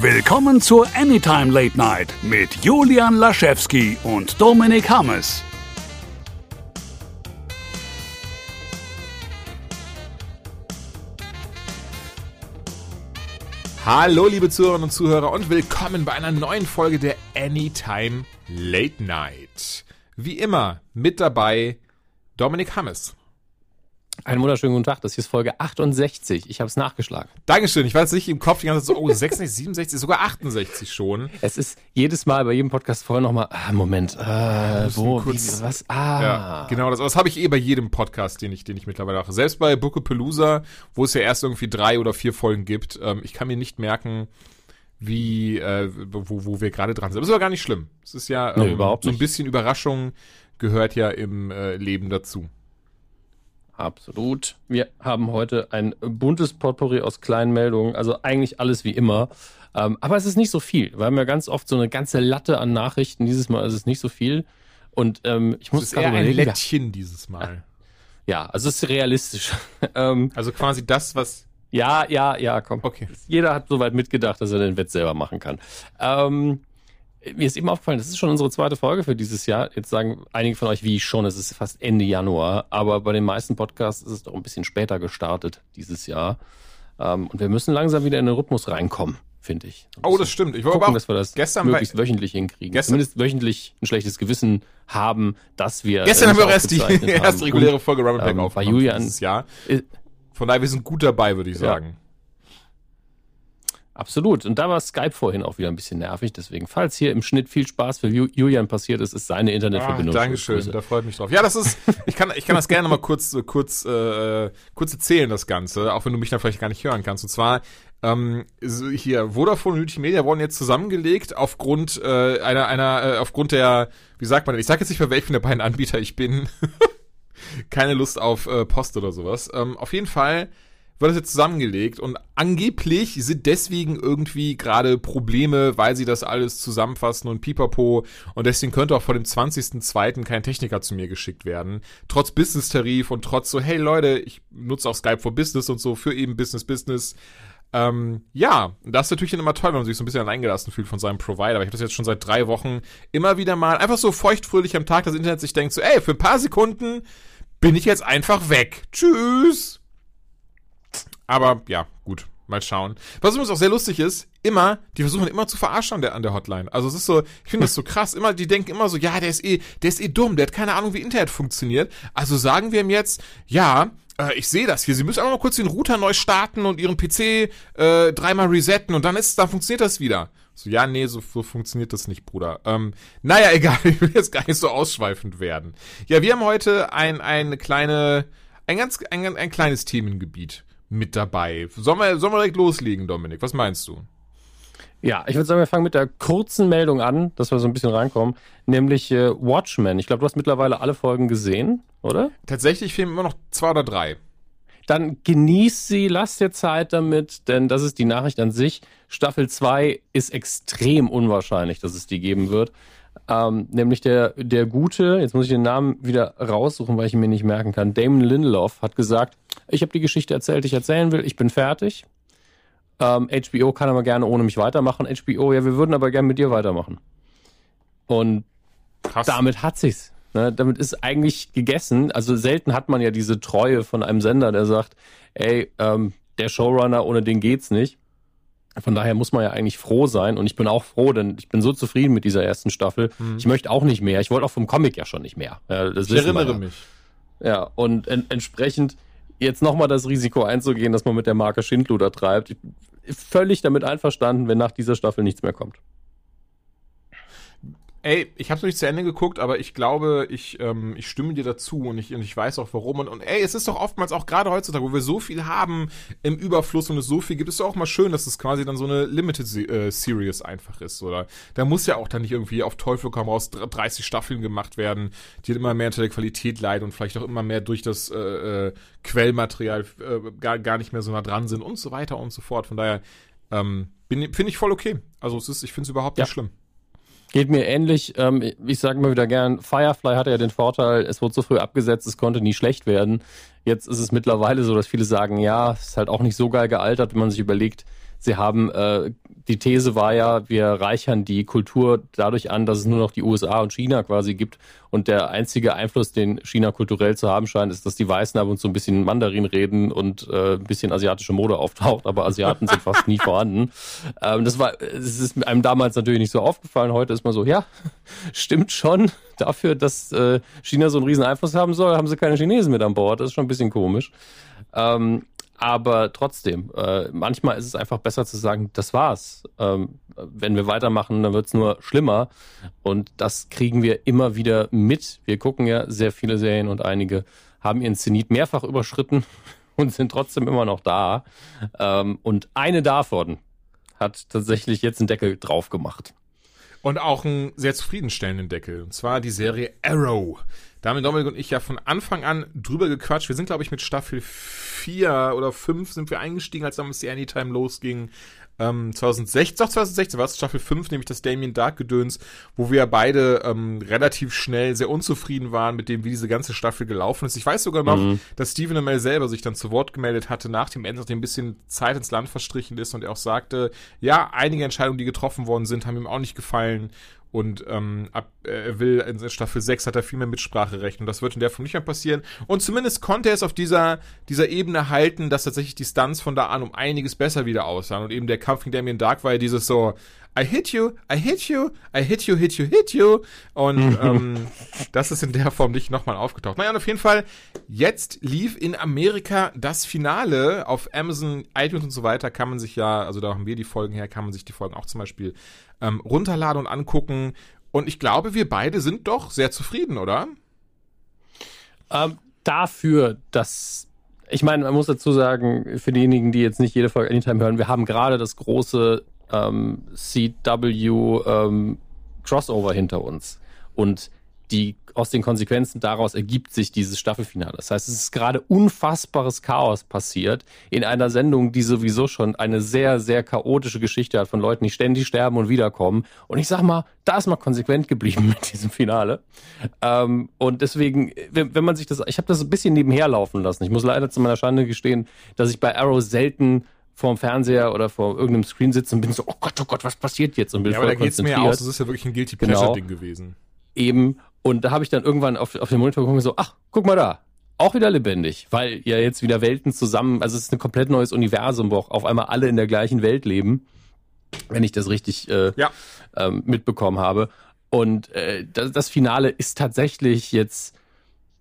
Willkommen zur Anytime Late Night mit Julian Laschewski und Dominik Hammes. Hallo, liebe Zuhörerinnen und Zuhörer, und willkommen bei einer neuen Folge der Anytime Late Night. Wie immer mit dabei Dominik Hammes. Einen wunderschönen guten Tag, das hier ist Folge 68. Ich habe es nachgeschlagen. Dankeschön. Ich weiß nicht im Kopf die ganze Zeit so, oh, 66, 67, sogar 68 schon. Es ist jedes Mal bei jedem Podcast vorher nochmal, ah, Moment, äh, wo, kurz- wie, was, ah. Ja, genau das. Das habe ich eh bei jedem Podcast, den ich, den ich mittlerweile mache. Selbst bei Bookapalooza, wo es ja erst irgendwie drei oder vier Folgen gibt. Ähm, ich kann mir nicht merken, wie, äh, wo, wo wir gerade dran sind. Aber ist aber gar nicht schlimm. Es ist ja Nee, ähm, überhaupt so ein bisschen Überraschung gehört ja im äh, Leben dazu. Absolut. Wir haben heute ein buntes Potpourri aus kleinen Meldungen, also eigentlich alles wie immer. Ähm, aber es ist nicht so viel. Wir haben ja ganz oft so eine ganze Latte an Nachrichten. Dieses Mal ist es nicht so viel. Und ähm, ich Es muss ist gerade eher ein überlegen. Lättchen dieses Mal. Ja, also es ist realistisch. ähm, Also quasi das, was. ja, ja, ja, komm. Okay. Jeder hat soweit mitgedacht, dass er den Wett selber machen kann. Ähm, mir ist eben aufgefallen, das ist schon unsere zweite Folge für dieses Jahr. Jetzt sagen einige von euch, wie ich schon, es ist fast Ende Januar, aber bei den meisten Podcasts ist es doch ein bisschen später gestartet dieses Jahr. Ähm, und wir müssen langsam wieder in den Rhythmus reinkommen, finde ich. Ein Oh, das stimmt. Ich war gucken, auch dass wir das gestern möglichst bei- wöchentlich hinkriegen. Gestern- Zumindest wöchentlich ein schlechtes Gewissen haben, dass wir. Gestern haben wir auch erst die erste reguläre Folge Rubber Pack ähm, bei aufgenommen Julian- dieses Jahr. Äh, Von daher, wir sind gut dabei, würde ich Ja. Absolut. Und da war Skype vorhin auch wieder ein bisschen nervig. Deswegen, falls hier im Schnitt viel Spaß für Ju Julian passiert ist, ist seine Ah, Internetverbindung. Dankeschön, schuld. da freut mich drauf. Ja, das ist, ich kann, ich kann das gerne mal kurz, kurz, äh, kurz erzählen, das Ganze, auch wenn du mich dann vielleicht gar nicht hören kannst. Und zwar, ähm, hier, Vodafone und Multimedia wurden jetzt zusammengelegt aufgrund äh, einer, einer, äh, aufgrund der, wie sagt man ich sag jetzt nicht, für welchen der beiden Anbieter ich bin. Keine Lust auf äh, Post oder sowas. Ähm, auf jeden Fall wird das jetzt zusammengelegt und angeblich sind deswegen irgendwie gerade Probleme, weil sie das alles zusammenfassen und pipapo und deswegen könnte auch vor dem 20.02. kein Techniker zu mir geschickt werden. Trotz Business-Tarif und trotz so, hey Leute, ich nutze auch Skype for Business und so für eben Business Business. Ähm, ja, das ist natürlich immer toll, wenn man sich so ein bisschen alleingelassen fühlt von seinem Provider. Aber ich habe das jetzt schon seit drei Wochen immer wieder mal einfach so feuchtfrühlich am Tag das Internet sich denkt so, ey, für ein paar Sekunden bin ich jetzt einfach weg. Tschüss. Aber ja, gut, mal schauen. Was übrigens auch sehr lustig ist, immer, die versuchen immer zu verarschen an der, an der Hotline. Also es ist so, ich finde das so krass, immer, die denken immer so, ja, der ist eh, der ist eh dumm, der hat keine Ahnung, wie Internet funktioniert. Also sagen wir ihm jetzt, ja, äh, ich sehe das hier, Sie müssen einfach mal kurz den Router neu starten und Ihren PC äh, dreimal resetten und dann ist, dann funktioniert das wieder. So, ja, nee, so, so funktioniert das nicht, Bruder. Ähm, naja, egal, ich will jetzt gar nicht so ausschweifend werden. Ja, wir haben heute ein, eine kleine, ein ganz, ein, ein kleines Themengebiet mit dabei. Sollen wir, sollen wir direkt loslegen, Dominik? Was meinst du? Ja, ich würde sagen, wir fangen mit der kurzen Meldung an, dass wir so ein bisschen reinkommen, nämlich äh, Watchmen. Ich glaube, du hast mittlerweile alle Folgen gesehen, oder? Tatsächlich fehlen immer noch zwei oder drei. Dann genieß sie, lass dir Zeit damit, denn das ist die Nachricht an sich. Staffel 2 ist extrem unwahrscheinlich, dass es die geben wird. Ähm, nämlich der, der Gute, jetzt muss ich den Namen wieder raussuchen, weil ich ihn mir nicht merken kann, Damon Lindelof hat gesagt, ich habe die Geschichte erzählt, die ich erzählen will, ich bin fertig. Ähm, HBO kann aber gerne ohne mich weitermachen. HBO, ja, wir würden aber gerne mit dir weitermachen. Und Krass. damit hat sich's. Ne, damit ist eigentlich gegessen. Also selten hat man ja diese Treue von einem Sender, der sagt, ey, ähm, der Showrunner, ohne den geht's nicht. Von daher muss man ja eigentlich froh sein. Und ich bin auch froh, denn ich bin so zufrieden mit dieser ersten Staffel. Ich möchte auch nicht mehr. Ich wollte auch vom Comic ja schon nicht mehr. Ja, das ich erinnere ja. mich. Ja, und en entsprechend jetzt nochmal das Risiko einzugehen, dass man mit der Marke Schindluder treibt. Ich völlig damit einverstanden, wenn nach dieser Staffel nichts mehr kommt. Ey, ich habe noch nicht zu Ende geguckt, aber ich glaube, ich, ähm, ich stimme dir dazu und ich, und ich weiß auch warum. Und, und ey, es ist doch oftmals auch gerade heutzutage, wo wir so viel haben im Überfluss und es so viel gibt, ist doch auch mal schön, dass es quasi dann so eine Limited äh, Series einfach ist, oder? Da muss ja auch dann nicht irgendwie auf Teufel komm raus dr- 30 Staffeln gemacht werden, die immer mehr unter der Qualität leiden und vielleicht auch immer mehr durch das äh, äh, Quellmaterial äh, gar, gar nicht mehr so nah dran sind und so weiter und so fort. Von daher ähm, finde ich voll okay. Also es ist, ich finde es überhaupt Ja. nicht schlimm. Geht mir ähnlich. Ähm, ich sage immer wieder gern, Firefly hatte ja den Vorteil, es wurde so früh abgesetzt, es konnte nie schlecht werden. Jetzt ist es mittlerweile so, dass viele sagen, ja, es ist halt auch nicht so geil gealtert, wenn man sich überlegt, sie haben äh, die These war ja, wir reichern die Kultur dadurch an, dass es nur noch die USA und China quasi gibt. Und der einzige Einfluss, den China kulturell zu haben scheint, ist, dass die Weißen ab und zu ein bisschen Mandarin reden und äh, ein bisschen asiatische Mode auftaucht, aber Asiaten sind fast nie vorhanden. Ähm, das war, es ist einem damals natürlich nicht so aufgefallen. Heute ist man so, ja, stimmt schon. Dafür, dass äh, China so einen riesen Einfluss haben soll, haben sie keine Chinesen mit an Bord. Das ist schon ein bisschen komisch. Ähm, aber trotzdem, äh, manchmal ist es einfach besser zu sagen, das war's. Ähm, wenn wir weitermachen, dann wird's nur schlimmer. Und das kriegen wir immer wieder mit. Wir gucken ja sehr viele Serien und einige haben ihren Zenit mehrfach überschritten und sind trotzdem immer noch da. Ähm, und eine davon hat tatsächlich jetzt einen Deckel drauf gemacht. Und auch einen sehr zufriedenstellenden Deckel. Und zwar die Serie Arrow. Da haben Dominik und ich ja von Anfang an drüber gequatscht. Wir sind, glaube ich, mit Staffel 4 oder 5 sind wir eingestiegen, als damals die Anytime losging. Ähm, 2016, doch 2016 war es Staffel 5, nämlich das Damien Dark Gedöns, wo wir beide ähm, relativ schnell sehr unzufrieden waren mit dem, wie diese ganze Staffel gelaufen ist. Ich weiß sogar noch, mhm. dass Stephen Amell selber sich dann zu Wort gemeldet hatte nach dem Ende, nachdem ein bisschen Zeit ins Land verstrichen ist und er auch sagte, ja, einige Entscheidungen, die getroffen worden sind, haben ihm auch nicht gefallen und ähm, ab, äh, er will in Staffel 6 hat er viel mehr Mitspracherecht und das wird in der Form nicht mehr passieren. Und zumindest konnte er es auf dieser, dieser Ebene halten, dass tatsächlich die Stunts von da an um einiges besser wieder aussahen. Und eben der Kampf gegen Damien Dark war ja dieses so, I hit you, I hit you, I hit you, hit you, hit you. Und ähm, das ist in der Form nicht nochmal aufgetaucht. Naja, und auf jeden Fall, jetzt lief in Amerika das Finale. Auf Amazon, iTunes und so weiter kann man sich ja, also da haben wir die Folgen her, kann man sich die Folgen auch zum Beispiel ähm, runterladen und angucken. Und ich glaube, wir beide sind doch sehr zufrieden, oder? Ähm, dafür, dass ich meine, man muss dazu sagen, für diejenigen, die jetzt nicht jede Folge Anytime hören, wir haben gerade das große ähm, CW ähm, Crossover hinter uns. Und die aus den Konsequenzen daraus ergibt sich dieses Staffelfinale. Das heißt, es ist gerade unfassbares Chaos passiert in einer Sendung, die sowieso schon eine sehr, sehr chaotische Geschichte hat von Leuten, die ständig sterben und wiederkommen. Und ich sag mal, da ist man konsequent geblieben mit diesem Finale. Ähm, und deswegen, wenn, wenn man sich das, ich habe das ein bisschen nebenher laufen lassen. Ich muss leider zu meiner Schande gestehen, dass ich bei Arrow selten vorm Fernseher oder vor irgendeinem Screen sitze und bin so, oh Gott, oh Gott, was passiert jetzt? Und bin ja, aber da geht's mir aus, das ist ja wirklich ein Guilty Pleasure-Ding genau. gewesen. Eben. Und da habe ich dann irgendwann auf, auf den Monitor geguckt und so, ach, guck mal da. Auch wieder lebendig, weil ja jetzt wieder Welten zusammen, also es ist ein komplett neues Universum, wo auch auf einmal alle in der gleichen Welt leben, wenn ich das richtig äh, ja. ähm, mitbekommen habe. Und äh, das, das Finale ist tatsächlich jetzt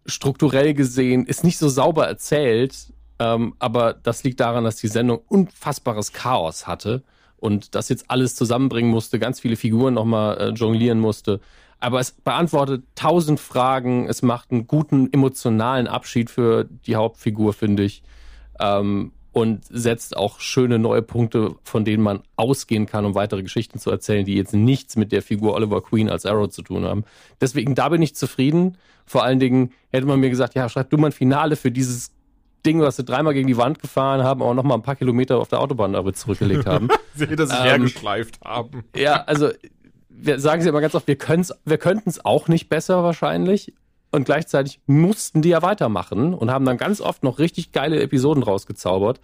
strukturell gesehen, ist nicht so sauber erzählt, ähm, aber das liegt daran, dass die Sendung unfassbares Chaos hatte und das jetzt alles zusammenbringen musste, ganz viele Figuren nochmal äh, jonglieren musste. Aber es beantwortet tausend Fragen, es macht einen guten emotionalen Abschied für die Hauptfigur, finde ich. Ähm, und setzt auch schöne neue Punkte, von denen man ausgehen kann, um weitere Geschichten zu erzählen, die jetzt nichts mit der Figur Oliver Queen als Arrow zu tun haben. Deswegen, da bin ich zufrieden. Vor allen Dingen hätte man mir gesagt, ja, schreib du mal ein Finale für dieses Ding, was sie dreimal gegen die Wand gefahren haben, aber noch mal ein paar Kilometer auf der Autobahn aber zurückgelegt haben. sie hinter sich ähm, hergeschleift haben. Ja, also wir sagen sie immer ganz oft, wir, wir könnten es auch nicht besser wahrscheinlich. Und gleichzeitig mussten die ja weitermachen und haben dann ganz oft noch richtig geile Episoden rausgezaubert.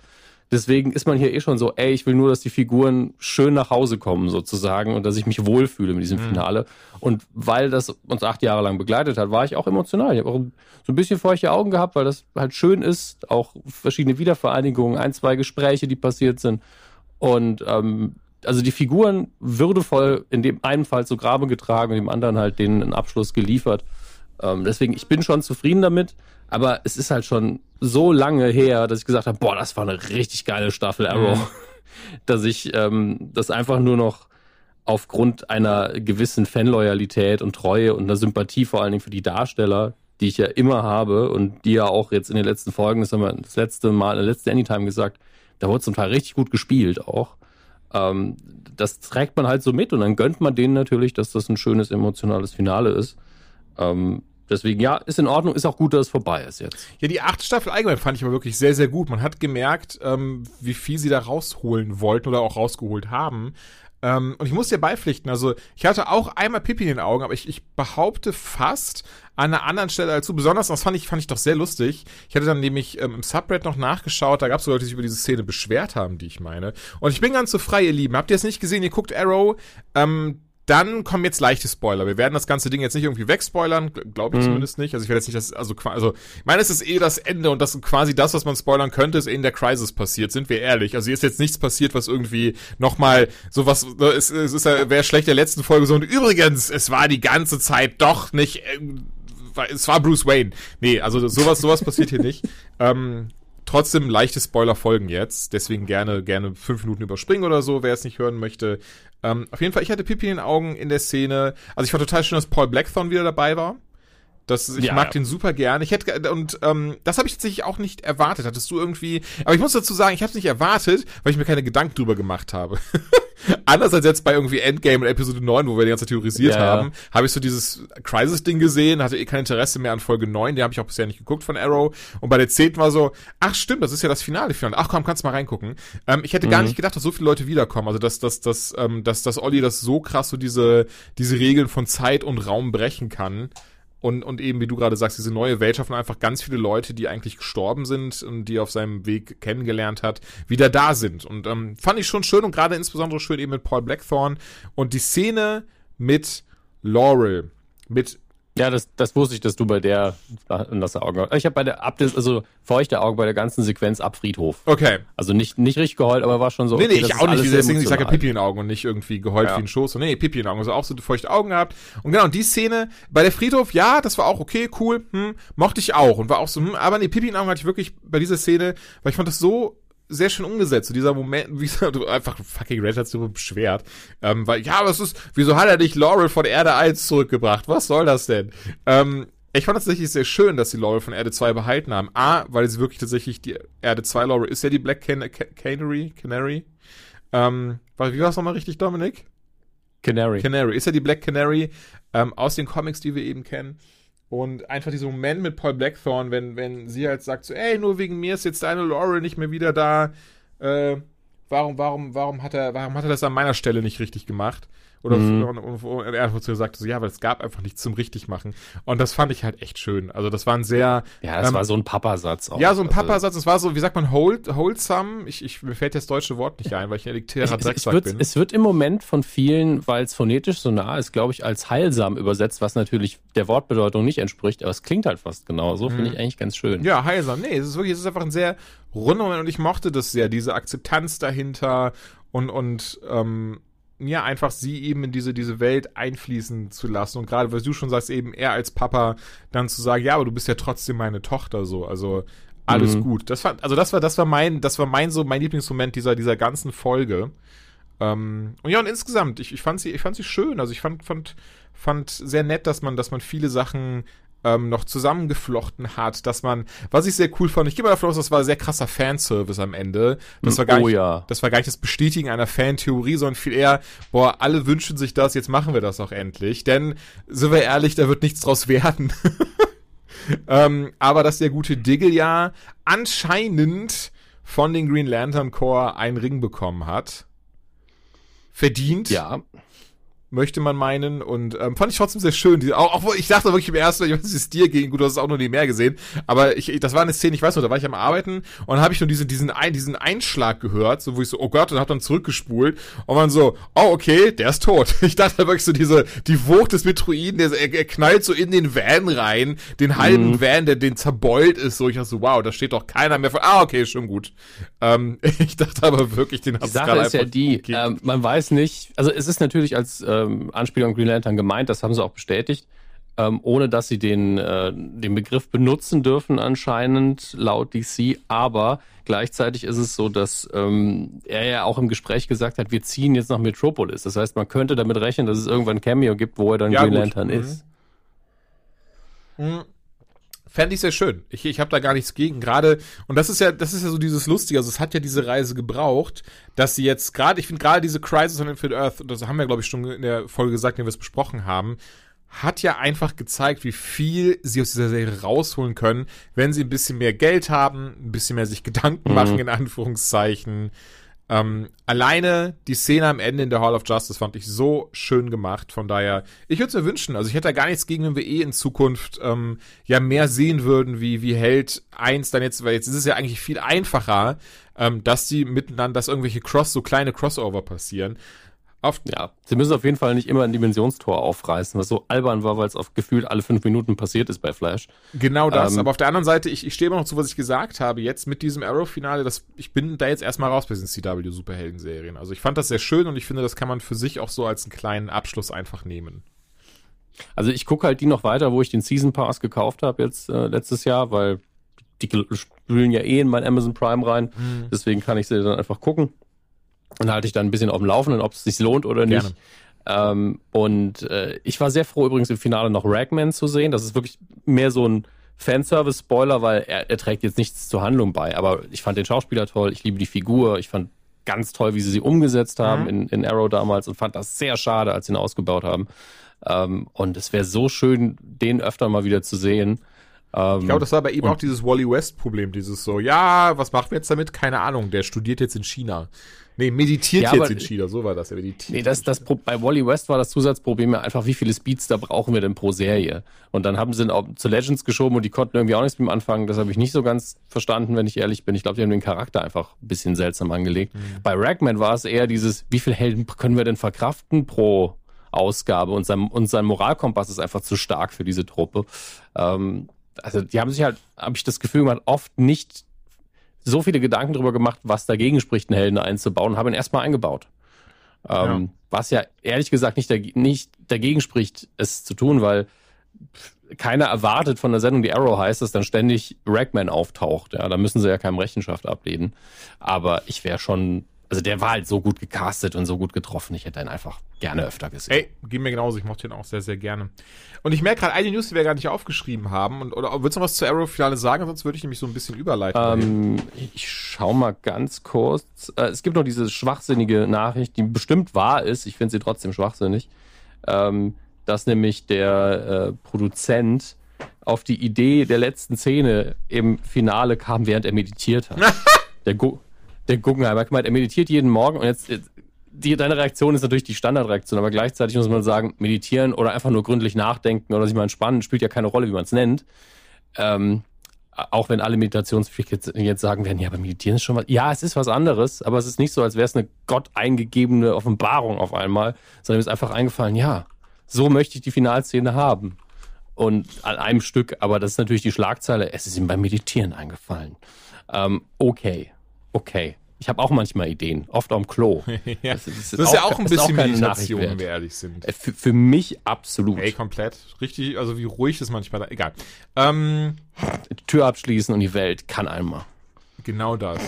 Deswegen ist man hier eh schon so, ey, ich will nur, dass die Figuren schön nach Hause kommen sozusagen und dass ich mich wohlfühle mit diesem mhm. Finale. Und weil das uns acht Jahre lang begleitet hat, war ich auch emotional. Ich habe auch so ein bisschen feuchte Augen gehabt, weil das halt schön ist. Auch verschiedene Wiedervereinigungen, ein, zwei Gespräche, die passiert sind. Und ähm, also die Figuren würdevoll in dem einen Fall zu Grabe getragen und dem anderen halt den einen Abschluss geliefert. Ähm, deswegen, ich bin schon zufrieden damit. Aber es ist halt schon so lange her, dass ich gesagt habe, boah, das war eine richtig geile Staffel Arrow, mhm. dass ich ähm, das einfach nur noch aufgrund einer gewissen Fanloyalität und Treue und einer Sympathie vor allen Dingen für die Darsteller, die ich ja immer habe und die ja auch jetzt in den letzten Folgen, das haben wir das letzte Mal, das letzte Anytime gesagt, da wurde zum Teil richtig gut gespielt auch. Ähm, das trägt man halt so mit und dann gönnt man denen natürlich, dass das ein schönes emotionales Finale ist. Ähm, Deswegen, ja, ist in Ordnung, ist auch gut, dass es vorbei ist jetzt. Ja, die achte Staffel allgemein fand ich aber wirklich sehr, sehr gut. Man hat gemerkt, ähm, wie viel sie da rausholen wollten oder auch rausgeholt haben. Ähm, und ich muss dir beipflichten, also ich hatte auch einmal Pipi in den Augen, aber ich, ich behaupte fast an einer anderen Stelle dazu. Besonders, das fand ich, fand ich doch sehr lustig. Ich hatte dann nämlich ähm, im Subreddit noch nachgeschaut, da gab es Leute, die sich über diese Szene beschwert haben, die ich meine. Und ich bin ganz so frei, ihr Lieben. Habt ihr es nicht gesehen? Ihr guckt Arrow. Ähm, dann kommen jetzt leichte Spoiler. Wir werden das ganze Ding jetzt nicht irgendwie wegspoilern, glaube ich mhm. zumindest nicht. Also ich werde jetzt nicht das, also, also, ich meine, es ist eh das Ende und das quasi das, was man spoilern könnte, ist eh in der Crisis passiert, sind wir ehrlich. Also hier ist jetzt nichts passiert, was irgendwie nochmal sowas, es, es ist ja, wäre schlecht der letzten Folge so, und übrigens, es war die ganze Zeit doch nicht, äh, es war Bruce Wayne. Nee, also sowas, sowas passiert hier nicht. Ähm, trotzdem leichte Spoiler folgen jetzt. Deswegen gerne, gerne fünf Minuten überspringen oder so, wer es nicht hören möchte. Ähm, auf jeden Fall, ich hatte Pipi in den Augen in der Szene. Also ich war total schön, dass Paul Blackthorne wieder dabei war. Das, ich ja, mag ja. den super gern. Ich hätte und ähm, das habe ich tatsächlich auch nicht erwartet. Hattest du irgendwie? Aber ich muss dazu sagen, ich habe es nicht erwartet, weil ich mir keine Gedanken drüber gemacht habe. Anders als jetzt bei irgendwie Endgame und Episode 9, wo wir die ganze Zeit theorisiert ja, haben, habe ich so dieses Crisis-Ding gesehen, hatte eh kein Interesse mehr an Folge 9, die habe ich auch bisher nicht geguckt von Arrow. Und bei der 10. war so, ach stimmt, das ist ja das Finale. Finale. Ach komm, kannst mal reingucken. Ähm, ich hätte mhm. gar nicht gedacht, dass so viele Leute wiederkommen. Also dass, dass, dass, ähm, dass, dass Olli das so krass so diese, diese Regeln von Zeit und Raum brechen kann. Und, und eben, wie du gerade sagst, diese neue Welt schaffen einfach ganz viele Leute, die eigentlich gestorben sind und die auf seinem Weg kennengelernt hat, wieder da sind. Und ähm, fand ich schon schön und gerade insbesondere schön eben mit Paul Blackthorne. Und die Szene mit Laurel, mit ja, das, das wusste ich, dass du bei der nasse Augen hast. Ich habe bei der ab also feuchte Augen bei der ganzen Sequenz ab Friedhof. Okay. Also nicht, nicht richtig geheult, aber war schon so. Nee, nee, okay, ich auch nicht. Deswegen, ich sage ja Pipi in Augen und nicht irgendwie geheult ja. wie ein Schoß. Nee, Pipi in Augen. Also auch so feuchte Augen gehabt. Und genau, und die Szene bei der Friedhof, ja, das war auch okay, cool, hm, mochte ich auch. Und war auch so, hm, aber nee, Pipi in Augen hatte ich wirklich bei dieser Szene, weil ich fand das so sehr schön umgesetzt. So dieser Moment, wie du einfach fucking Red hat sich beschwert. Ähm, weil, ja, was ist, wieso hat er nicht Laurel von Erde 1 zurückgebracht? Was soll das denn? Ähm, ich fand es tatsächlich sehr schön, dass sie Laurel von Erde 2 behalten haben. A, weil sie wirklich tatsächlich die Erde 2 Laurel ist ja die Black Can Canary, Canary. Ähm, wie war es nochmal richtig, Dominik? Canary. Canary. Ist ja die Black Canary ähm, aus den Comics, die wir eben kennen. Und einfach dieser Moment mit Paul Blackthorne, wenn, wenn sie halt sagt so, ey, nur wegen mir ist jetzt deine Laurel nicht mehr wieder da. Äh, warum, warum, warum hat er, warum hat er das an meiner Stelle nicht richtig gemacht? Oder mhm. und, und, und er einfach gesagt, so, ja, weil es gab einfach nichts zum Richtigmachen. Und das fand ich halt echt schön. Also das war ein sehr. Ja, das ähm, war so ein Papasatz auch. Ja, so ein also, Papasatz. Es war so, wie sagt man, hold, wholesome. Ich, ich, mir fällt das deutsche Wort nicht ein, weil ich ein elitärer Drecksack bin. Es wird im Moment von vielen, weil es phonetisch so nah ist, glaube ich, als heilsam übersetzt, was natürlich der Wortbedeutung nicht entspricht, aber es klingt halt fast genauso. Mhm. Finde ich eigentlich ganz schön. Ja, heilsam. Nee, es ist wirklich, es ist einfach ein sehr runder Moment und ich mochte das sehr, diese Akzeptanz dahinter und, und, ähm, ja, einfach sie eben in diese, diese Welt einfließen zu lassen. Und gerade, weil du schon sagst, eben er als Papa dann zu sagen, ja, aber du bist ja trotzdem meine Tochter so. Also alles mhm. gut. Das war, also das war, das war mein, das war mein so, mein Lieblingsmoment dieser, dieser ganzen Folge. Ähm, und ja, und insgesamt, ich, ich fand sie, ich fand sie schön. Also ich fand, fand, fand sehr nett, dass man, dass man viele Sachen ähm, noch zusammengeflochten hat, dass man, was ich sehr cool fand, ich gehe mal davon aus, das war sehr krasser Fanservice am Ende. Das war gar oh, nicht, ja. das war gar nicht das Bestätigen einer Fantheorie, sondern viel eher, boah, alle wünschen sich das, jetzt machen wir das auch endlich. Denn, sind wir ehrlich, da wird nichts draus werden. ähm, aber dass der gute Diggle ja anscheinend von den Green Lantern Corps einen Ring bekommen hat. Verdient. Ja möchte man meinen. Und ähm, fand ich trotzdem sehr schön. Die, auch, auch ich dachte wirklich im ersten, ich weiß, es ist dir gegen, gut, du hast es auch nur nie mehr gesehen. Aber ich, das war eine Szene, ich weiß noch, da war ich am Arbeiten und dann habe ich nur diesen, diesen, ein, diesen Einschlag gehört, so wo ich so, oh Gott, und hab dann zurückgespult und man so, oh okay, der ist tot. Ich dachte wirklich so diese, die Wucht des Metroiden, der, er, er knallt so in den Van rein, den halben mhm. Van, der den zerbeult ist, so ich dachte so, wow, da steht doch keiner mehr von, ah, okay, schon gut. Ähm, ich dachte aber wirklich, den hast du gerade ist ja die, äh, man weiß nicht, also es ist natürlich als äh, ähm, Anspielung an Green Lantern gemeint, das haben sie auch bestätigt, ähm, ohne dass sie den, äh, den Begriff benutzen dürfen anscheinend laut DC, aber gleichzeitig ist es so, dass ähm, er ja auch im Gespräch gesagt hat, wir ziehen jetzt nach Metropolis. Das heißt, man könnte damit rechnen, dass es irgendwann ein Cameo gibt, wo er dann ja, Green gut. Lantern mhm. ist. Mhm. Fände ich sehr schön. Ich, ich habe da gar nichts gegen. Gerade, und das ist ja, das ist ja so dieses Lustige, also es hat ja diese Reise gebraucht, dass sie jetzt gerade, ich finde gerade diese Crisis on Infinite Earth, das haben wir, glaube ich, schon in der Folge gesagt, in der wir es besprochen haben, hat ja einfach gezeigt, wie viel sie aus dieser Serie rausholen können, wenn sie ein bisschen mehr Geld haben, ein bisschen mehr sich Gedanken mhm. machen, in Anführungszeichen. Ähm, alleine die Szene am Ende in der Hall of Justice fand ich so schön gemacht. Von daher, ich würde es mir wünschen. Also ich hätte da gar nichts gegen, wenn wir eh in Zukunft ähm, ja mehr sehen würden, wie wie Held 1 dann jetzt, weil jetzt ist es ja eigentlich viel einfacher, ähm, dass die miteinander, dass irgendwelche Cross, so kleine Crossover passieren. Auf ja, sie müssen auf jeden Fall nicht immer ein Dimensionstor aufreißen, was so albern war, weil es auf gefühlt alle fünf Minuten passiert ist bei Flash. Genau das, ähm, aber auf der anderen Seite, ich, ich stehe immer noch zu, was ich gesagt habe, jetzt mit diesem Arrow-Finale, dass ich bin da jetzt erstmal raus bei diesen CW-Superhelden-Serien. Also ich fand das sehr schön und ich finde, das kann man für sich auch so als einen kleinen Abschluss einfach nehmen. Also ich gucke halt die noch weiter, wo ich den Season Pass gekauft habe jetzt äh, letztes Jahr, weil die spülen ja eh in mein Amazon Prime rein. Mhm. Deswegen kann ich sie dann einfach gucken. Und halte ich dann ein bisschen auf dem Laufenden, ob es sich lohnt oder nicht. Ähm, und äh, ich war sehr froh, übrigens im Finale noch Ragman zu sehen. Das ist wirklich mehr so ein Fanservice-Spoiler, weil er, er trägt jetzt nichts zur Handlung bei. Aber ich fand den Schauspieler toll, ich liebe die Figur, ich fand ganz toll, wie sie sie umgesetzt haben mhm. in, in Arrow damals und fand das sehr schade, als sie ihn ausgebaut haben. Ähm, und es wäre so schön, den öfter mal wieder zu sehen. Ähm, ich glaube, das war bei ihm auch dieses Wally West-Problem, dieses so, ja, was machen wir jetzt damit? Keine Ahnung, der studiert jetzt in China. Nee, meditiert ja, jetzt in China, so war das. Er meditiert nee, das, das, bei Wally West war das Zusatzproblem ja einfach, wie viele Speeds da brauchen wir denn pro Serie? Und dann haben sie ihn auch zu Legends geschoben und die konnten irgendwie auch nichts mit ihm anfangen. Das habe ich nicht so ganz verstanden, wenn ich ehrlich bin. Ich glaube, die haben den Charakter einfach ein bisschen seltsam angelegt. Mhm. Bei Ragman war es eher dieses, wie viele Helden können wir denn verkraften pro Ausgabe? Und sein, und sein Moralkompass ist einfach zu stark für diese Truppe. Ähm, also die haben sich halt, habe ich das Gefühl, man oft nicht so viele Gedanken darüber gemacht, was dagegen spricht, einen Helden einzubauen, habe ihn erstmal eingebaut. Ähm, ja. Was ja ehrlich gesagt nicht, dag nicht dagegen spricht, es zu tun, weil keiner erwartet von der Sendung, die Arrow heißt, dass dann ständig Ragman auftaucht. Ja, da müssen sie ja keinem Rechenschaft ablehnen. Aber ich wäre schon also der war halt so gut gecastet und so gut getroffen. Ich hätte ihn einfach gerne öfter gesehen. Ey, ging mir genauso. Ich mochte ihn auch sehr, sehr gerne. Und ich merke gerade eine News, die wir gar nicht aufgeschrieben haben. Und, oder willst du noch was zu Arrow-Finale sagen? Sonst würde ich nämlich so ein bisschen überleiten. Ähm, ich schau mal ganz kurz. Äh, es gibt noch diese schwachsinnige Nachricht, die bestimmt wahr ist. Ich finde sie trotzdem schwachsinnig. Ähm, dass nämlich der äh, Produzent auf die Idee der letzten Szene im Finale kam, während er meditiert hat. der, Go der Guggenheimer gemeint, er meditiert jeden Morgen und jetzt, jetzt die, deine Reaktion ist natürlich die Standardreaktion, aber gleichzeitig muss man sagen, meditieren oder einfach nur gründlich nachdenken oder sich mal entspannen, spielt ja keine Rolle, wie man es nennt. Ähm, auch wenn alle Meditationsfreaks jetzt, jetzt sagen werden, ja, aber meditieren ist schon was. Ja, es ist was anderes, aber es ist nicht so, als wäre es eine Gott eingegebene Offenbarung auf einmal, sondern mir ist einfach eingefallen, ja, so möchte ich die Finalszene haben. Und an einem Stück, aber das ist natürlich die Schlagzeile, es ist ihm beim Meditieren eingefallen. Ähm, okay, okay. Ich habe auch manchmal Ideen, oft am Klo. ja. Das, das, das, ist ja auch ein bisschen Meditation, wenn wir ehrlich sind. Äh, für, für, mich absolut. Ey, komplett. Richtig, also wie ruhig ist manchmal da. Egal. Ähm, die Tür abschließen und die Welt kann einmal. Genau das.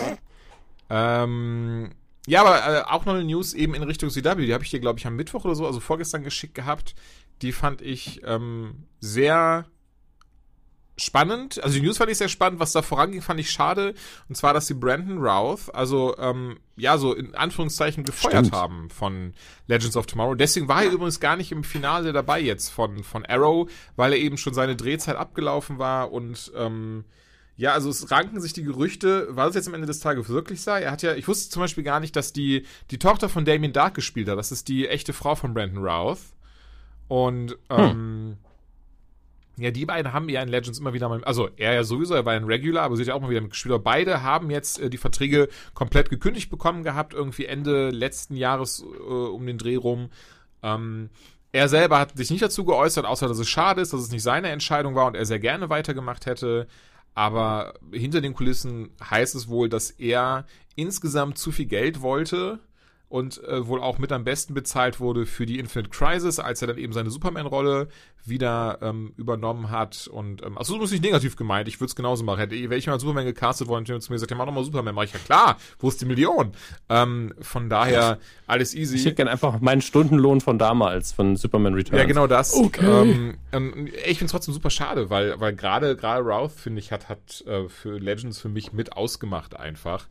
Ähm, ja, aber äh, auch noch eine News eben in Richtung CW. Die habe ich dir, glaube ich, am Mittwoch oder so, also vorgestern geschickt gehabt. Die fand ich ähm, sehr spannend. Also die News fand ich sehr spannend. Was da voranging, fand ich schade. Und zwar, dass sie Brandon Routh, also ähm, ja, so in Anführungszeichen gefeuert Stimmt. haben von Legends of Tomorrow. Deswegen war er übrigens gar nicht im Finale dabei jetzt von, von Arrow, weil er eben schon seine Drehzeit abgelaufen war und ähm, ja, also es ranken sich die Gerüchte, was es jetzt am Ende des Tages wirklich sei. Er hat ja, ich wusste zum Beispiel gar nicht, dass die, die Tochter von Damien Dark gespielt hat. Das ist die echte Frau von Brandon Routh. Und hm. ähm, hm ja, die beiden haben ja in Legends immer wieder mal, also er ja sowieso, er war ein Regular, aber sie hat ja auch mal wieder mitgespielt. Aber beide haben jetzt äh, die Verträge komplett gekündigt bekommen gehabt, irgendwie Ende letzten Jahres äh, um den Dreh rum. Ähm, er selber hat sich nicht dazu geäußert, außer dass es schade ist, dass es nicht seine Entscheidung war und er sehr gerne weitergemacht hätte. Aber hinter den Kulissen heißt es wohl, dass er insgesamt zu viel Geld wollte und äh, wohl auch mit am besten bezahlt wurde für die Infinite Crisis, als er dann eben seine Superman-Rolle wieder ähm, übernommen hat. Und ähm, achso, das ist nicht negativ gemeint, ich würde es genauso machen. Hätte wäre ich mal Superman gecastet worden und zu mir gesagt, ja, mach doch mal Superman, mach ich ja klar, wo ist die Million? Ähm, von daher alles easy. Ich hätte gerne einfach meinen Stundenlohn von damals, von Superman Returns. Ja, genau das. Okay. Ähm, ich finde es trotzdem super schade, weil weil gerade gerade Routh, finde ich, hat, hat äh, für Legends für mich mit ausgemacht einfach.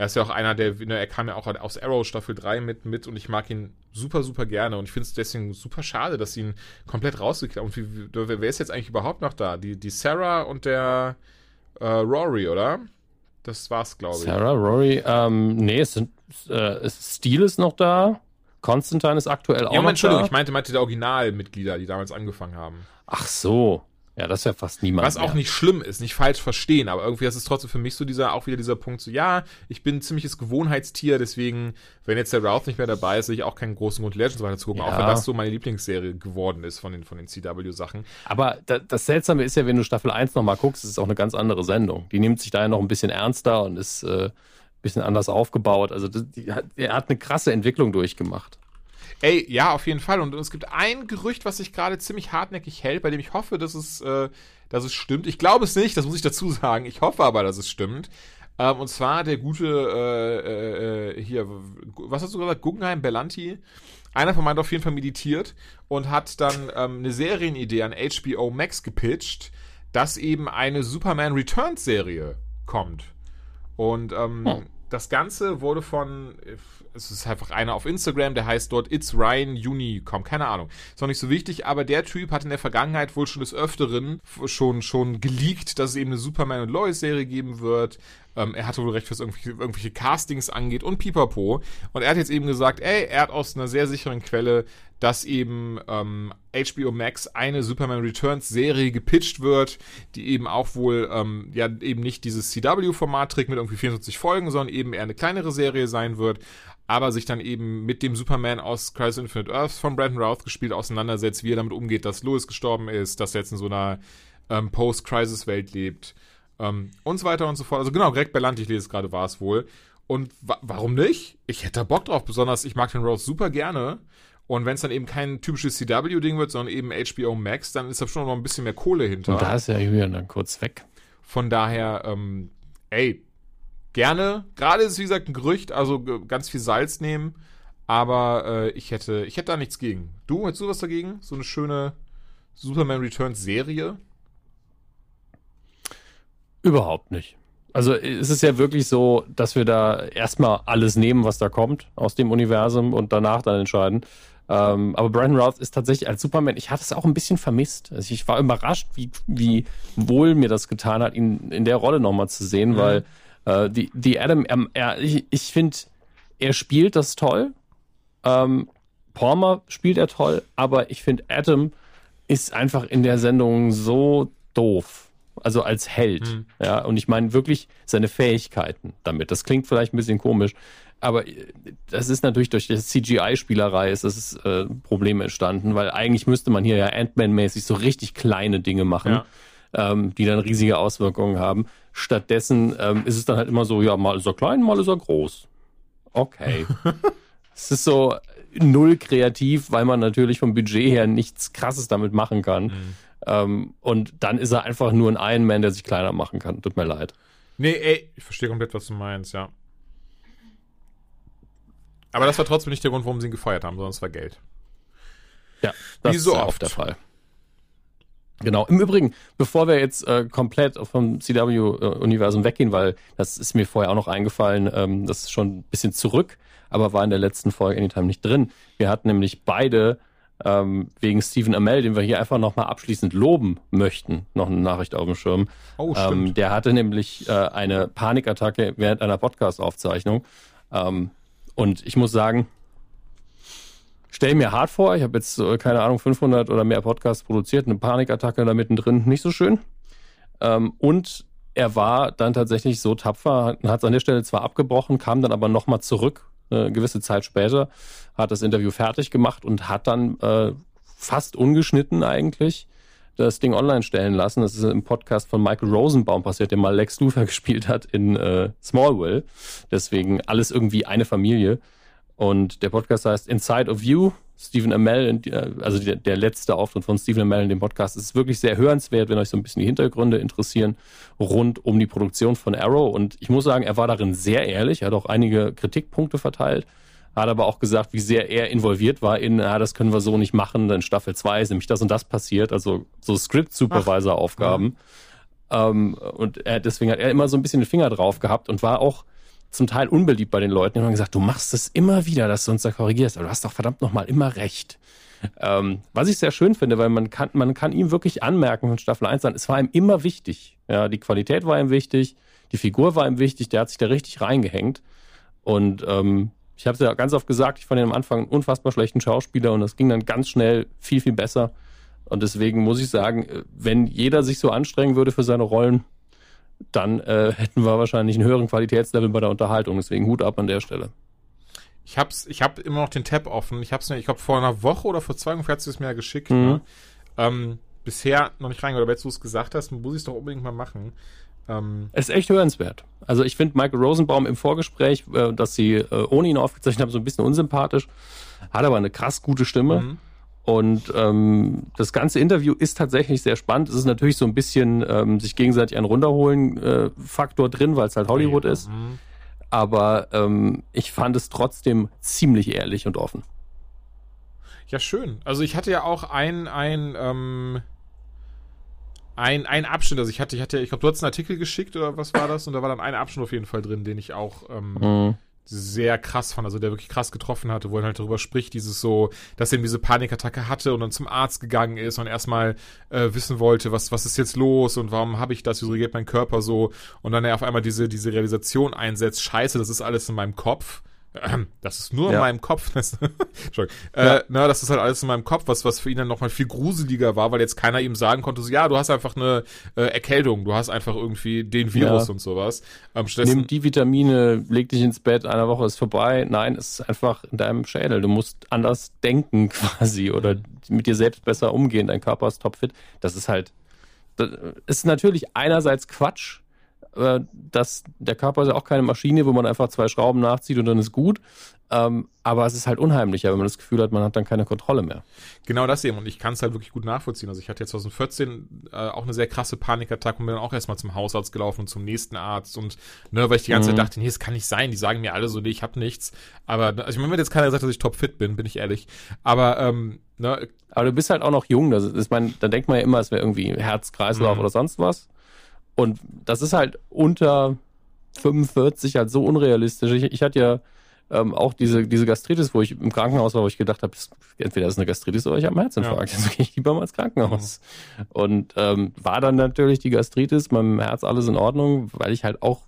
Er ist ja auch einer, der, ne, er kam ja auch aus Arrow Staffel 3 mit, mit und ich mag ihn super, super gerne und ich finde es deswegen super schade, dass sie ihn komplett rausgekriegt haben. Und wie, wer ist jetzt eigentlich überhaupt noch da? Die, die Sarah und der äh, Rory, oder? Das war's, glaube ich. Sarah, Rory, ähm, nee, es sind, äh, Stil ist noch da. Konstantin ist aktuell auch Ja, noch Entschuldigung, da. ich meinte, meinte die Originalmitglieder, die damals angefangen haben. Ach so. Ja, das ist ja fast niemand Was auch mehr. nicht schlimm ist, nicht falsch verstehen, aber irgendwie ist es trotzdem für mich so dieser, auch wieder dieser Punkt, so, ja, ich bin ein ziemliches Gewohnheitstier, deswegen, wenn jetzt der Ralph nicht mehr dabei ist, sehe ich auch keinen großen Grund, Legends weiter zu gucken, Ja. auch wenn das so meine Lieblingsserie geworden ist von den, von den CW-Sachen. Aber da, das Seltsame ist ja, wenn du Staffel 1 nochmal guckst, ist es auch eine ganz andere Sendung. Die nimmt sich da ja noch ein bisschen ernster und ist äh, ein bisschen anders aufgebaut. Also das, die hat, er hat eine krasse Entwicklung durchgemacht. Ey, ja, auf jeden Fall. Und es gibt ein Gerücht, was sich gerade ziemlich hartnäckig hält, bei dem ich hoffe, dass es, äh, dass es stimmt. Ich glaube es nicht, das muss ich dazu sagen. Ich hoffe aber, dass es stimmt. Ähm, und zwar der gute, äh, äh, hier, was hast du gesagt? Guggenheim Bellanti. Einer von meinen hat auf jeden Fall meditiert und hat dann ähm, eine Serienidee an HBO Max gepitcht, dass eben eine Superman Returns Serie kommt. Und ähm, Hm. das Ganze wurde von, es ist einfach einer auf Instagram, der heißt dort It's Ryan Unicom, keine Ahnung. Ist auch nicht so wichtig, aber der Typ hat in der Vergangenheit wohl schon des Öfteren schon, schon geleakt, dass es eben eine Superman und Lois Serie geben wird. Ähm, er hatte wohl recht, was irgendwelche, irgendwelche Castings angeht und pipapo. Und er hat jetzt eben gesagt, ey, er hat aus einer sehr sicheren Quelle, dass eben ähm, HBO Max eine Superman Returns Serie gepitcht wird, die eben auch wohl ähm, ja eben nicht dieses CW-Format trägt mit irgendwie 24 Folgen, sondern eben eher eine kleinere Serie sein wird, aber sich dann eben mit dem Superman aus Crisis Infinite Earth von Brandon Routh gespielt auseinandersetzt, wie er damit umgeht, dass Lois gestorben ist, dass er jetzt in so einer ähm, Post-Crisis-Welt lebt ähm, und so weiter und so fort. Also genau, Greg Berlanti, ich lese es gerade, war es wohl. Und wa warum nicht? Ich hätte da Bock drauf, besonders ich mag den Rose super gerne. Und wenn es dann eben kein typisches CW-Ding wird, sondern eben HBO Max, dann ist da schon noch ein bisschen mehr Kohle hinter. Und da ist ja Julian dann kurz weg. Von daher, ähm, ey, gerne. Gerade ist es, wie gesagt, ein Gerücht, also ganz viel Salz nehmen. Aber äh, ich hätte, ich hätte da nichts gegen. Du, hättest du was dagegen? So eine schöne Superman Returns Serie? Überhaupt nicht. Also es ist ja wirklich so, dass wir da erstmal alles nehmen, was da kommt aus dem Universum und danach dann entscheiden. Ähm, aber Brandon Routh ist tatsächlich als Superman, ich hatte es auch ein bisschen vermisst. Also ich war überrascht, wie, wie wohl mir das getan hat, ihn in der Rolle nochmal zu sehen, weil äh, die, die Adam, er, er, ich, ich finde, er spielt das toll. Ähm, Palmer spielt er toll, aber ich finde, Adam ist einfach in der Sendung so doof. Also als Held. Ja, und ich meine wirklich seine Fähigkeiten damit. Das klingt vielleicht ein bisschen komisch, aber äh, das ist natürlich durch die CGI-Spielerei ist das äh, Problem entstanden, weil eigentlich müsste man hier ja Ant-Man-mäßig so richtig kleine Dinge machen, Ja. ähm, die dann riesige Auswirkungen haben. Stattdessen ähm, ist es dann halt immer so, ja, mal ist er klein, mal ist er groß. Okay. es ist so null kreativ, weil man natürlich vom Budget her nichts Krasses damit machen kann. Ähm, und dann ist er einfach nur ein Iron Man, der sich kleiner machen kann. Tut mir leid. Nee, ey, ich verstehe komplett, was du meinst, ja. Aber das war trotzdem nicht der Grund, warum sie ihn gefeuert haben, sondern es war Geld. Ja, das Wie so ist oft. oft der Fall. Genau. Im Übrigen, bevor wir jetzt äh, komplett vom CW-Universum weggehen, weil das ist mir vorher auch noch eingefallen, ähm, das ist schon ein bisschen zurück, aber war in der letzten Folge Anytime nicht drin. Wir hatten nämlich beide ähm, wegen Stephen Amell, den wir hier einfach nochmal abschließend loben möchten, noch eine Nachricht auf dem Schirm. Oh, Ähm, stimmt. der hatte nämlich äh, eine Panikattacke während einer Podcast-Aufzeichnung. Ähm, und ich muss sagen, stell mir hart vor, ich habe jetzt, äh, keine Ahnung, 500 oder mehr Podcasts produziert, eine Panikattacke da mittendrin, nicht so schön. Ähm, und er war dann tatsächlich so tapfer, hat es an der Stelle zwar abgebrochen, kam dann aber nochmal zurück, äh, gewisse Zeit später, hat das Interview fertig gemacht und hat dann äh, fast ungeschnitten eigentlich das Ding online stellen lassen. Das ist im Podcast von Michael Rosenbaum passiert, der mal Lex Luthor gespielt hat in äh, Smallville. Deswegen alles irgendwie eine Familie. Und der Podcast heißt Inside of You. Stephen Amell, äh, also der, der letzte Auftritt von Stephen Amell in dem Podcast ist wirklich sehr hörenswert, wenn euch so ein bisschen die Hintergründe interessieren rund um die Produktion von Arrow. Und ich muss sagen, er war darin sehr ehrlich. Er hat auch einige Kritikpunkte verteilt, hat aber auch gesagt, wie sehr er involviert war in, ah, das können wir so nicht machen, dann Staffel 2 ist nämlich das und das passiert. Also so Script-Supervisor-Aufgaben. Ähm, und er, deswegen hat er immer so ein bisschen den Finger drauf gehabt und war auch zum Teil unbeliebt bei den Leuten. Die haben gesagt, du machst es immer wieder, dass du uns da korrigierst, aber du hast doch verdammt nochmal immer recht. Ähm, was ich sehr schön finde, weil man kann, man kann ihm wirklich anmerken von Staffel 1 an, es war ihm immer wichtig. Ja, die Qualität war ihm wichtig, Die Figur war ihm wichtig, der hat sich da richtig reingehängt. Und ähm, ich habe es ja ganz oft gesagt, ich fand ihn am Anfang einen unfassbar schlechten Schauspieler und das ging dann ganz schnell viel, viel besser. Und deswegen muss ich sagen, äh, wenn jeder sich so anstrengen würde für seine Rollen, dann äh, hätten wir wahrscheinlich einen höheren Qualitätslevel bei der Unterhaltung. Deswegen Hut ab an der Stelle. Ich hab's, ich hab immer noch den Tab offen. Ich hab's mir, ich glaube vor einer Woche oder vor zwei Wochen hat sie es mir ja geschickt. Mhm. Ne? Ähm, bisher noch nicht reingehört, aber jetzt du es gesagt hast, muss ich es doch unbedingt mal machen. Ähm es ist echt hörenswert. Also ich finde Michael Rosenbaum im Vorgespräch, äh, dass sie äh, ohne ihn aufgezeichnet haben, so ein bisschen unsympathisch, hat aber eine krass gute Stimme. Mhm. Und ähm, das ganze Interview ist tatsächlich sehr spannend. Es ist natürlich so ein bisschen ähm, sich gegenseitig einen runterholen äh, drin, weil es halt Hollywood ja. ist. Mhm. Aber ähm, ich fand es trotzdem ziemlich ehrlich und offen. Ja, schön. Also ich hatte ja auch ein, ein, ähm, ein, ein Abschnitt, also ich hatte, ich hatte, ich glaube, du hast einen Artikel geschickt oder was war das? Und da war dann ein Abschnitt auf jeden Fall drin, den ich auch ähm, mhm. sehr krass fand, also der wirklich krass getroffen hatte, wo er halt darüber spricht, dieses so, dass er eben diese Panikattacke hatte und dann zum Arzt gegangen ist und erstmal äh, wissen wollte, was, was ist jetzt los und warum habe ich das, wieso reagiert mein Körper so und dann er auf einmal diese, diese Realisation einsetzt, scheiße, das ist alles in meinem Kopf das ist nur ja. in meinem Kopf. Entschuldigung. Ja. Äh, na, das ist halt alles in meinem Kopf, was, was für ihn dann nochmal viel gruseliger war, weil jetzt keiner ihm sagen konnte, so, ja, du hast einfach eine äh, Erkältung, du hast einfach irgendwie den Virus ja. und sowas. Ähm, Nimm die Vitamine, leg dich ins Bett, eine Woche ist vorbei. Nein, es ist einfach in deinem Schädel. Du musst anders denken quasi oder mit dir selbst besser umgehen. Dein Körper ist topfit. Das ist halt, das ist natürlich einerseits Quatsch, äh, dass der Körper ist ja auch keine Maschine, wo man einfach zwei Schrauben nachzieht und dann ist gut. Ähm, aber es ist halt unheimlicher, wenn man das Gefühl hat, man hat dann keine Kontrolle mehr. Genau das eben. Und ich kann es halt wirklich gut nachvollziehen. Also ich hatte jetzt 2014 äh, auch eine sehr krasse Panikattacke und bin dann auch erstmal zum Hausarzt gelaufen und zum nächsten Arzt. Und ne, weil ich die ganze mhm. Zeit dachte, nee, das kann nicht sein. Die sagen mir alle so, nee, ich habe nichts. Aber also ich meine, wenn jetzt keiner gesagt, dass ich topfit bin, bin ich ehrlich. Aber ähm, ne, aber du bist halt auch noch jung. Das ist, mein, da denkt man ja immer, es wäre irgendwie Herz, Kreislauf mhm. oder sonst was. Und das ist halt unter 45 halt so unrealistisch. Ich, ich hatte ja ähm, auch diese, diese Gastritis, wo ich im Krankenhaus war, wo ich gedacht habe, entweder ist eine Gastritis oder ich habe einen Herzinfarkt. Ja. Also gehe ich lieber mal ins Krankenhaus. Mhm. Und ähm, war dann natürlich die Gastritis, meinem Herz alles in Ordnung, weil ich halt auch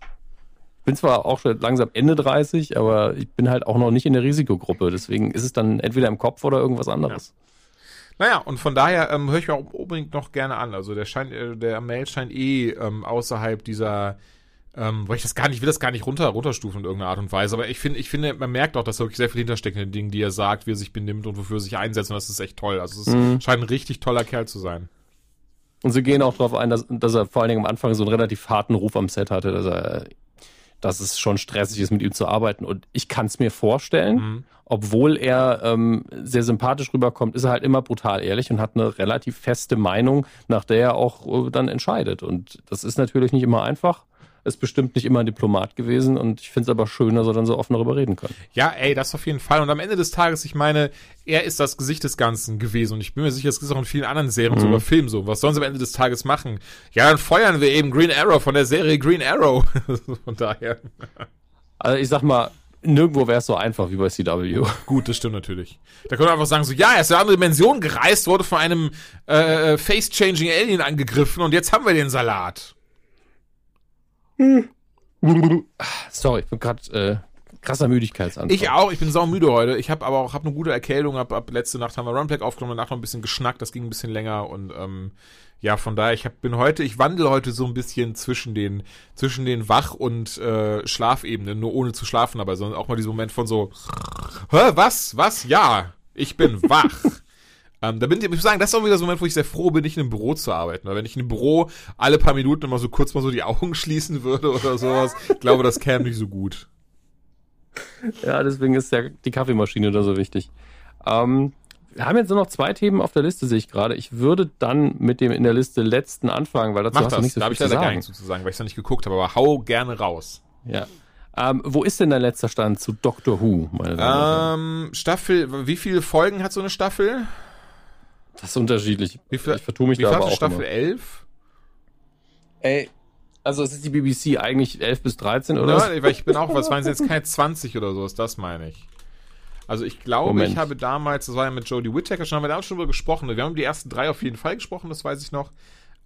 bin zwar auch schon langsam Ende 30, aber ich bin halt auch noch nicht in der Risikogruppe. Deswegen ist es dann entweder im Kopf oder irgendwas anderes. Ja. Naja, und von daher ähm, höre ich mir auch unbedingt noch gerne an. Also der scheint, äh, der Mail scheint eh ähm, außerhalb dieser, ähm, weil ich das gar nicht, will das gar nicht runter, runterstufen in irgendeiner Art und Weise. Aber ich finde, ich finde, man merkt auch, dass da wirklich sehr viel hintersteckt in den Dingen, die er sagt, wie er sich benimmt und wofür er sich einsetzt. Und das ist echt toll. Also es mhm. scheint ein richtig toller Kerl zu sein. Und sie gehen auch darauf ein, dass, dass er vor allen Dingen am Anfang so einen relativ harten Ruf am Set hatte, dass er dass es schon stressig ist, mit ihm zu arbeiten. Und ich kann es mir vorstellen, mhm. obwohl er ähm, sehr sympathisch rüberkommt, ist er halt immer brutal ehrlich und hat eine relativ feste Meinung, nach der er auch äh, dann entscheidet. Und das ist natürlich nicht immer einfach ist bestimmt nicht immer ein Diplomat gewesen und ich finde es aber schön, dass er dann so offen darüber reden kann. Ja, ey, das auf jeden Fall. Und am Ende des Tages, ich meine, er ist das Gesicht des Ganzen gewesen und ich bin mir sicher, es ist auch in vielen anderen Serien mhm. so über Film so. Was sollen sie am Ende des Tages machen? Ja, dann feuern wir eben Green Arrow von der Serie Green Arrow. von daher. Also ich sag mal, nirgendwo wäre es so einfach wie bei CW. Gut, das stimmt natürlich. Da können wir einfach sagen so, ja, er ist in eine andere Dimension gereist, wurde von einem äh, äh Face-Changing Alien angegriffen und jetzt haben wir den Salat. Sorry, ich bin gerade äh, krasser Müdigkeitsanfall. Ich auch, ich bin sau müde heute. Ich habe aber auch hab eine gute Erkältung. Ab, ab letzte Nacht haben wir Runpack aufgenommen, danach noch ein bisschen geschnackt, das ging ein bisschen länger und ähm, ja, von daher, ich hab, bin heute, ich wandle heute so ein bisschen zwischen den, zwischen den Wach- und äh, Schlafebenen, nur ohne zu schlafen, aber sondern auch mal diesen Moment von so, Hä, was, was, ja, ich bin wach. Ähm, da bin ich, ich muss sagen, das ist auch wieder so ein Moment, wo ich sehr froh bin, nicht in einem Büro zu arbeiten. Weil wenn ich in einem Büro alle paar Minuten immer so kurz mal so die Augen schließen würde oder sowas, ich glaube, das käme nicht so gut. Ja, deswegen ist ja die Kaffeemaschine da so wichtig. Ähm, wir haben jetzt nur noch zwei Themen auf der Liste, sehe ich gerade. Ich würde dann mit dem in der Liste letzten anfangen, weil dazu Mach hast das. du nicht so da viel zu sagen. Da habe ich leider gar nichts zu sagen, weil ich es noch nicht geguckt habe, aber hau gerne raus. Ja. Ähm, wo ist denn dein letzter Stand zu Doctor Who, meine Damen ähm, Staffel, wie viele Folgen hat so eine Staffel? Das ist unterschiedlich. Wie viel, ich vertue mich wie da aber auch Staffel immer. 11? Ey, also es ist die BBC eigentlich 11 bis 13, oder? Ja, weil ich bin auch, was waren jetzt keine 20 oder so, ist das meine ich. Also ich glaube, Moment. ich habe damals, das war ja mit Jodie Whittaker schon, haben wir da schon drüber gesprochen. Wir haben die ersten drei auf jeden Fall gesprochen, das weiß ich noch.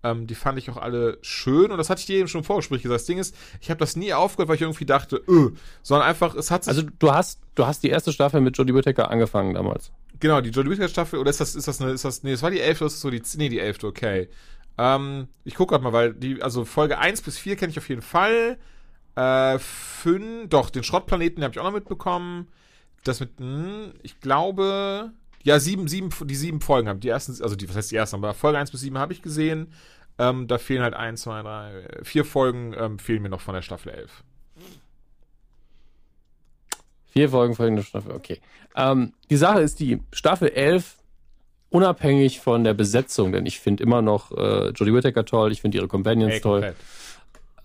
Ähm, die fand ich auch alle schön und das hatte ich dir eben schon im Vorgespräch gesagt. Das Ding ist, ich habe das nie aufgehört, weil ich irgendwie dachte, öh, sondern einfach, es hat sich. Also du hast, du hast die erste Staffel mit Jodie Whittaker angefangen damals. Genau, die Jodie Whittaker Staffel, oder ist das, ist das eine, ist das, nee, das war die elfte, das ist so die, nee, die elfte, okay. Ähm, ich gucke gerade mal, weil die, also Folge 1 bis 4 kenne ich auf jeden Fall. Äh, 5, doch, den Schrottplaneten habe ich auch noch mitbekommen. Das mit, mh, hm, ich glaube, ja, sieben, sieben, die sieben Folgen haben. Die ersten, also die, was heißt die ersten, aber Folge 1 bis 7 habe ich gesehen. Ähm, da fehlen halt 1, 2, 3, 4 Folgen ähm, fehlen mir noch von der Staffel 11. Vier Folgen folgende Staffel, okay. Ähm, die Sache ist die, Staffel 11 unabhängig von der Besetzung, denn ich finde immer noch äh, Jodie Whittaker toll, ich finde ihre Companions hey, toll.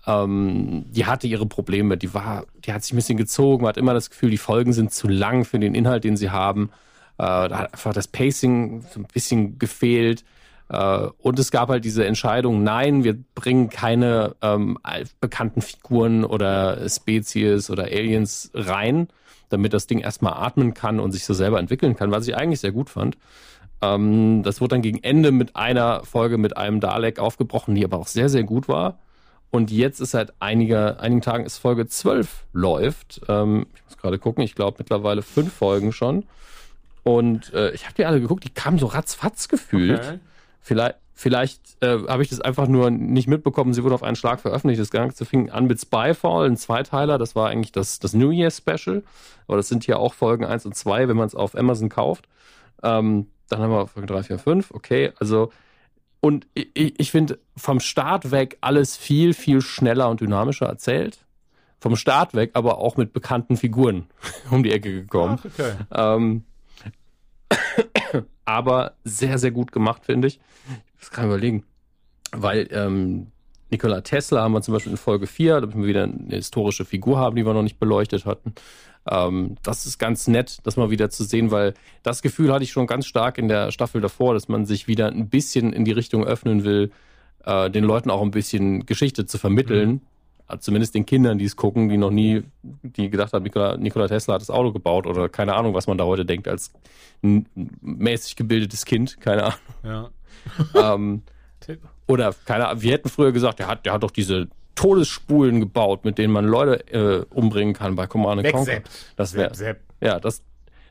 Ähm, die hatte ihre Probleme, die war, die hat sich ein bisschen gezogen, man hat immer das Gefühl, die Folgen sind zu lang für den Inhalt, den sie haben. Äh, da hat einfach das Pacing so ein bisschen gefehlt. Äh, und es gab halt diese Entscheidung, nein, wir bringen keine ähm, bekannten Figuren oder Spezies oder Aliens rein, damit das Ding erstmal atmen kann und sich so selber entwickeln kann, was ich eigentlich sehr gut fand. Ähm, das wurde dann gegen Ende mit einer Folge mit einem Dalek aufgebrochen, die aber auch sehr, sehr gut war. Und jetzt ist seit einiger, einigen Tagen ist Folge 12 läuft. Ähm, ich muss gerade gucken, ich glaube mittlerweile fünf Folgen schon. Und äh, ich habe die alle geguckt, die kamen so ratzfatz gefühlt. Okay. Vielleicht, vielleicht äh, habe ich das einfach nur nicht mitbekommen. Sie wurde auf einen Schlag veröffentlicht. Das Ganze fing an mit Spyfall, ein Zweiteiler. Das war eigentlich das, das New Year Special. Aber das sind hier auch Folgen 1 und 2, wenn man es auf Amazon kauft. Ähm, dann haben wir Folge 3, 4, 5. Okay, also und ich, ich finde vom Start weg alles viel, viel schneller und dynamischer erzählt. Vom Start weg aber auch mit bekannten Figuren um die Ecke gekommen. Ach, okay. Ähm, aber sehr, sehr gut gemacht, finde ich. Ich muss gerade überlegen. Weil ähm, Nikola Tesla haben wir zum Beispiel in Folge 4, damit wir wieder eine historische Figur haben, die wir noch nicht beleuchtet hatten. Ähm, das ist ganz nett, das mal wieder zu sehen, weil das Gefühl hatte ich schon ganz stark in der Staffel davor, dass man sich wieder ein bisschen in die Richtung öffnen will, äh, den Leuten auch ein bisschen Geschichte zu vermitteln. Mhm. Äh, zumindest den Kindern, die es gucken, die noch nie, die gedacht haben, Nikola, Nikola Tesla hat das Auto gebaut oder keine Ahnung, was man da heute denkt als mäßig gebildetes Kind, keine Ahnung. Ja. Ähm, oder keine Ahnung, wir hätten früher gesagt, der hat, der hat doch diese Todesspulen gebaut, mit denen man Leute äh, umbringen kann bei Command Conquer. Das wäre ja das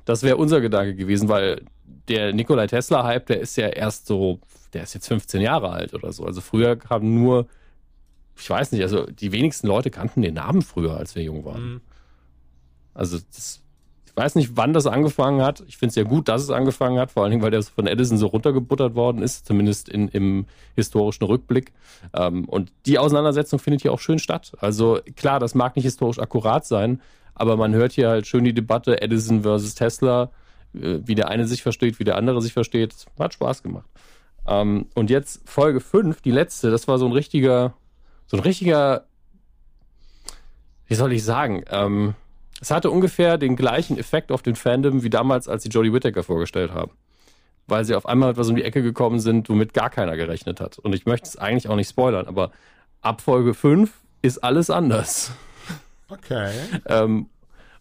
das wäre unser Gedanke gewesen, weil der Nikolai Tesla Hype, der ist ja erst so, der ist jetzt 15 Jahre alt oder so. Also früher kamen nur ich weiß nicht, also die wenigsten Leute kannten den Namen früher, als wir jung waren. Mhm. Also das ich weiß nicht, wann das angefangen hat. Ich finde es ja gut, dass es angefangen hat, vor allen Dingen, weil der von Edison so runtergebuttert worden ist, zumindest in, im historischen Rückblick. Ähm, und die Auseinandersetzung findet hier auch schön statt. Also klar, das mag nicht historisch akkurat sein, aber man hört hier halt schön die Debatte Edison versus Tesla, äh, wie der eine sich versteht, wie der andere sich versteht. Hat Spaß gemacht. Ähm, und jetzt Folge 5, die letzte, das war so ein richtiger, so ein richtiger, wie soll ich sagen, ähm, es hatte ungefähr den gleichen Effekt auf den Fandom wie damals, als sie Jodie Whittaker vorgestellt haben. Weil sie auf einmal etwas um die Ecke gekommen sind, womit gar keiner gerechnet hat. Und ich möchte es eigentlich auch nicht spoilern, aber ab Folge 5 ist alles anders. Okay. ähm,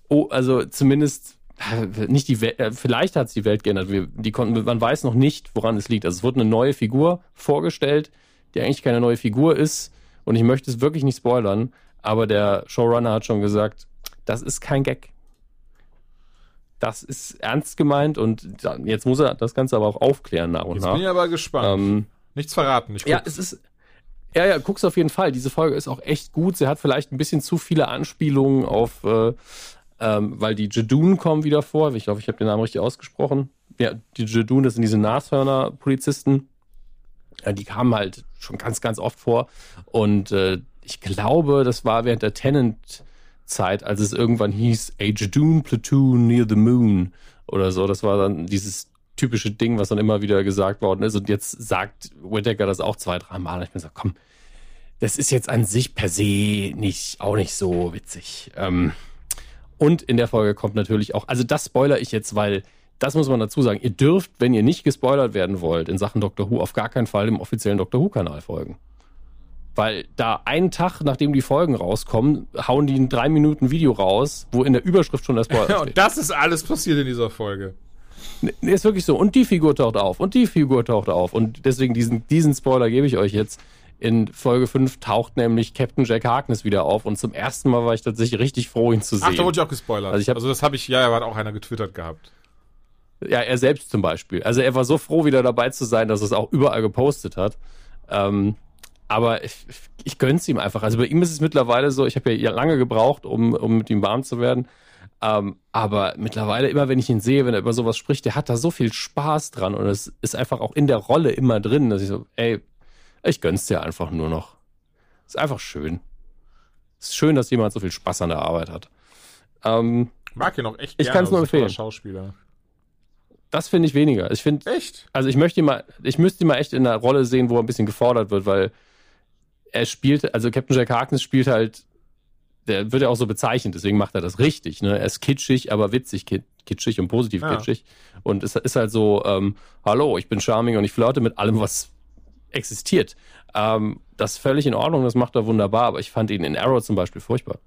oh, also zumindest äh, nicht die Welt, äh, vielleicht hat es die Welt geändert. Wir, die konnten, man weiß noch nicht, woran es liegt. Also es wurde eine neue Figur vorgestellt, die eigentlich keine neue Figur ist. Und ich möchte es wirklich nicht spoilern, aber der Showrunner hat schon gesagt, das ist kein Gag. Das ist ernst gemeint und jetzt muss er das Ganze aber auch aufklären nach und jetzt nach. Bin ich aber gespannt. Ähm, Nichts verraten. Ich ja, es ist. Ja, ja, guck's auf jeden Fall. Diese Folge ist auch echt gut. Sie hat vielleicht ein bisschen zu viele Anspielungen auf, äh, ähm, weil die Jedun kommen wieder vor. Ich glaube, ich habe den Namen richtig ausgesprochen. Ja, die Jedun, das sind diese Nashörner-Polizisten. Ja, die kamen halt schon ganz, ganz oft vor. Und äh, ich glaube, das war während der Tenant Zeit, als es irgendwann hieß, A Jadoon Platoon near the Moon oder so. Das war dann dieses typische Ding, was dann immer wieder gesagt worden ist. Und jetzt sagt Whittaker das auch zwei, drei Mal. Ich bin so, komm, das ist jetzt an sich per se nicht, auch nicht so witzig. Ähm, und in der Folge kommt natürlich auch, also das spoiler ich jetzt, weil das muss man dazu sagen. Ihr dürft, wenn ihr nicht gespoilert werden wollt in Sachen Doctor Who, auf gar keinen Fall dem offiziellen Doctor Who-Kanal folgen. Weil da einen Tag, nachdem die Folgen rauskommen, hauen die ein drei Minuten Video raus, wo in der Überschrift schon das Spoiler steht. Und das ist alles passiert in dieser Folge. Nee, ist wirklich so. Und die Figur taucht auf. Und die Figur taucht auf. Und deswegen diesen, diesen Spoiler gebe ich euch jetzt. In Folge 5 taucht nämlich Captain Jack Harkness wieder auf. Und zum ersten Mal war ich tatsächlich richtig froh, ihn zu sehen. Ach, da wurde ich auch gespoilert. Also ich hab- also das habe ich, ja, ja, hat auch einer getwittert gehabt. Ja, er selbst zum Beispiel. Also er war so froh, wieder dabei zu sein, dass er es auch überall gepostet hat. Ähm, aber ich, ich gönn's ihm einfach. Also bei ihm ist es mittlerweile so, ich habe ja lange gebraucht, um, um mit ihm warm zu werden. Ähm, aber mittlerweile, immer wenn ich ihn sehe, wenn er über sowas spricht, der hat da so viel Spaß dran und es ist einfach auch in der Rolle immer drin, dass ich so, ey, ich gönn's dir einfach nur noch. Ist einfach schön. Ist schön, dass jemand so viel Spaß an der Arbeit hat. Ähm, Mag ihn auch echt Ich gerne. kann's nur empfehlen. Schauspieler. das finde ich weniger. Ich finde, Echt? Also ich möchte ihn mal, ich müsste ihn mal echt in einer Rolle sehen, wo er ein bisschen gefordert wird, weil er spielt, also Captain Jack Harkness spielt halt, der wird ja auch so bezeichnet, deswegen macht er das richtig. Ne? Er ist kitschig, aber witzig kit- kitschig und positiv Ja. kitschig. Und es ist halt so, ähm, hallo, ich bin charming und ich flirte mit allem, was existiert. Ähm, das ist völlig in Ordnung, das macht er wunderbar, aber ich fand ihn in Arrow zum Beispiel furchtbar.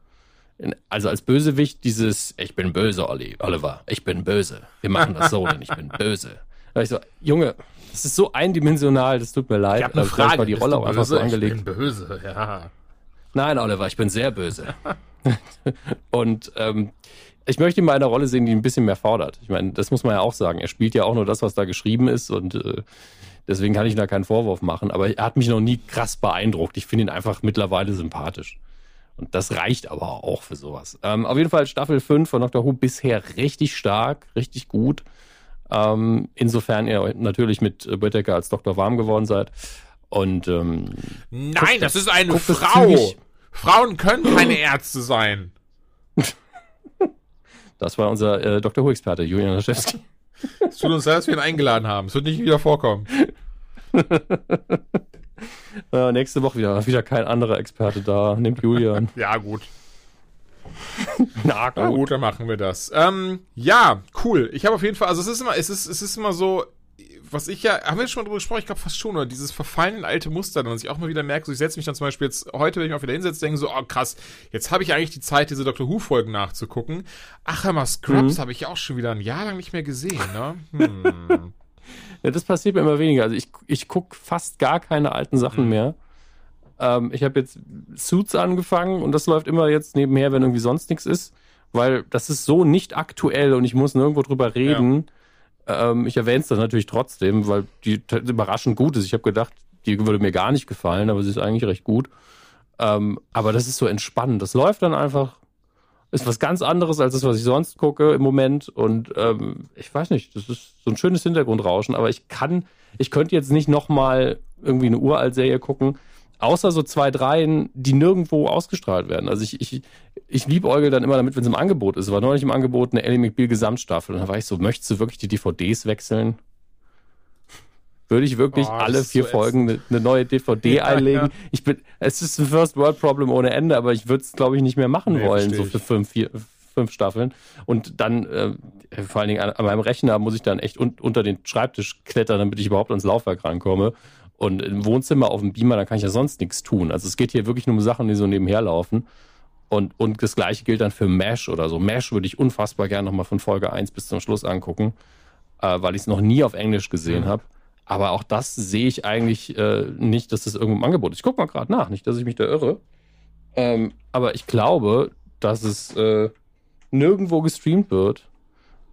In, also als Bösewicht dieses, ich bin böse, Olli, Oliver, ich bin böse. Wir machen das so, denn ich bin böse. Da ich so, Junge, das ist so eindimensional, das tut mir leid. Ich habe eine Also Frage. war die Rolle auch einfach so angelegt. Ich bin böse, ja. Nein, Oliver, ich bin sehr böse. und ähm, ich möchte ihn mal in einer Rolle sehen, die ein bisschen mehr fordert. Ich meine, das muss man ja auch sagen. Er spielt ja auch nur das, was da geschrieben ist und äh, deswegen kann ich ihm da keinen Vorwurf machen. Aber er hat mich noch nie krass beeindruckt. Ich finde ihn einfach mittlerweile sympathisch. Und das reicht aber auch für sowas. Ähm, auf jeden Fall Staffel 5 von Doctor Who bisher richtig stark, richtig gut. Ähm, insofern ihr natürlich mit Whittaker als Doktor warm geworden seid. Und ähm, Nein, das ist eine das Frau. Frauen können keine Ärzte sein. Das war unser äh, Dr. Who-Experte, Julian Laschewski. Es tut uns leid, dass wir ihn eingeladen haben. Es wird nicht wieder vorkommen. äh, nächste Woche wieder, wieder kein anderer Experte da. Nimmt Julian. Ja, gut. Na Na gut, dann machen wir das. Ähm, ja, cool. Ich habe auf jeden Fall, also es ist immer, es ist, es ist immer so, was ich ja, haben wir schon mal drüber gesprochen, ich glaube fast schon, oder dieses Verfallen in alte Muster, dass ich auch mal wieder merke, so ich setze mich dann zum Beispiel jetzt heute, wenn ich mal wieder hinsetze, denke so, oh krass, jetzt habe ich eigentlich die Zeit, diese Doctor Who-Folgen nachzugucken. Ach, mal, Scrubs habe ich ja auch schon wieder ein Jahr lang nicht mehr gesehen, ne? Hm. Ja, das passiert mir immer weniger. Also ich, ich gucke fast gar keine alten Sachen mehr. Ähm, ich habe jetzt Suits angefangen und das läuft immer jetzt nebenher, wenn irgendwie sonst nichts ist, weil das ist so nicht aktuell und ich muss nirgendwo drüber reden. Ähm, ich erwähne es dann natürlich trotzdem, weil die überraschend gut ist. Ich habe gedacht, die würde mir gar nicht gefallen, aber sie ist eigentlich recht gut. Ähm, aber das ist so entspannend. Das läuft dann einfach. Ist was ganz anderes als das, was ich sonst gucke im Moment. Und ähm, ich weiß nicht, das ist so ein schönes Hintergrundrauschen, aber ich kann, ich könnte jetzt nicht nochmal irgendwie eine Uralt-Serie gucken, außer so zwei, dreien, die nirgendwo ausgestrahlt werden. Also ich, ich, ich liebäugel dann immer damit, wenn es im Angebot ist. War neulich im Angebot eine Ellie McBeal Gesamtstaffel. Und da war ich so, möchtest du wirklich die DVDs wechseln? Würde ich wirklich Oh, alle vier so Folgen eine, eine neue DVD Ja, einlegen? ja. Ich bin, es ist ein First World Problem ohne Ende, aber ich würde es, glaube ich, nicht mehr machen Nee, wollen, so für fünf, vier, fünf Staffeln. Und dann, äh, vor allen Dingen an, an meinem Rechner muss ich dann echt un, unter den Schreibtisch klettern, damit ich überhaupt ans Laufwerk rankomme. Und im Wohnzimmer auf dem Beamer, da kann ich ja sonst nichts tun. Also es geht hier wirklich nur um Sachen, die so nebenher laufen. Und, und das gleiche gilt dann für MASH oder so. MASH würde ich unfassbar gerne nochmal von Folge 1 bis zum Schluss angucken, äh, weil ich es noch nie auf Englisch gesehen habe. Aber auch das sehe ich eigentlich äh, nicht, dass das irgendwo im Angebot ist. Ich gucke mal gerade nach, nicht, dass ich mich da irre. Ähm, aber ich glaube, dass es äh, nirgendwo gestreamt wird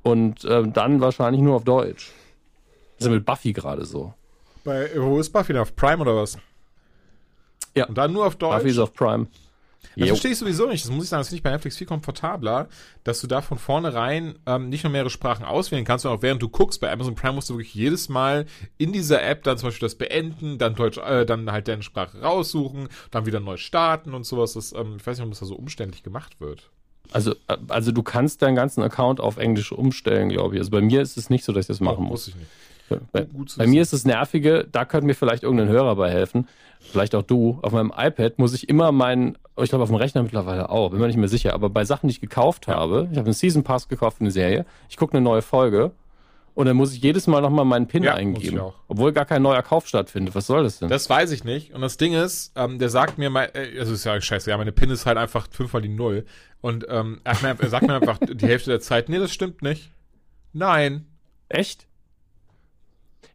und ähm, dann wahrscheinlich nur auf Deutsch. Das ist ja mit Buffy gerade so. Bei, wo ist Buffy denn? Auf Prime oder was? Ja. Und dann nur auf Deutsch? Buffy ist auf Prime. Das Jo. verstehe ich sowieso nicht. Das muss ich sagen, das finde ich bei Netflix viel komfortabler, dass du da von vornherein ähm, nicht nur mehrere Sprachen auswählen kannst, sondern auch während du guckst. Bei Amazon Prime musst du wirklich jedes Mal in dieser App dann zum Beispiel das beenden, dann Deutsch, äh, dann halt deine Sprache raussuchen, dann wieder neu starten und sowas. Das, ähm, ich weiß nicht, ob das da so umständlich gemacht wird. Also, äh, also du kannst deinen ganzen Account auf Englisch umstellen, glaube ich. Also bei mir ist es nicht so, dass ich das machen Oh, muss. muss ich nicht. Bei, Gut bei mir ist das Nervige, da könnte mir vielleicht irgendein Hörer bei helfen. Vielleicht auch du. Auf meinem iPad muss ich immer meinen, oh, ich glaube auf dem Rechner mittlerweile auch, bin mir nicht mehr sicher, aber bei Sachen, die ich gekauft habe, ich habe einen Season Pass gekauft für eine Serie, ich gucke eine neue Folge und dann muss ich jedes Mal nochmal meinen PIN Ja, eingeben. Obwohl gar kein neuer Kauf stattfindet. Was soll das denn? Das weiß ich nicht. Und das Ding ist, ähm, der sagt mir mal, äh, also ist ja scheiße, ja, meine PIN ist halt einfach fünfmal die Null. Und ähm, er sagt mir einfach die Hälfte der Zeit, nee, das stimmt nicht. Nein. Echt?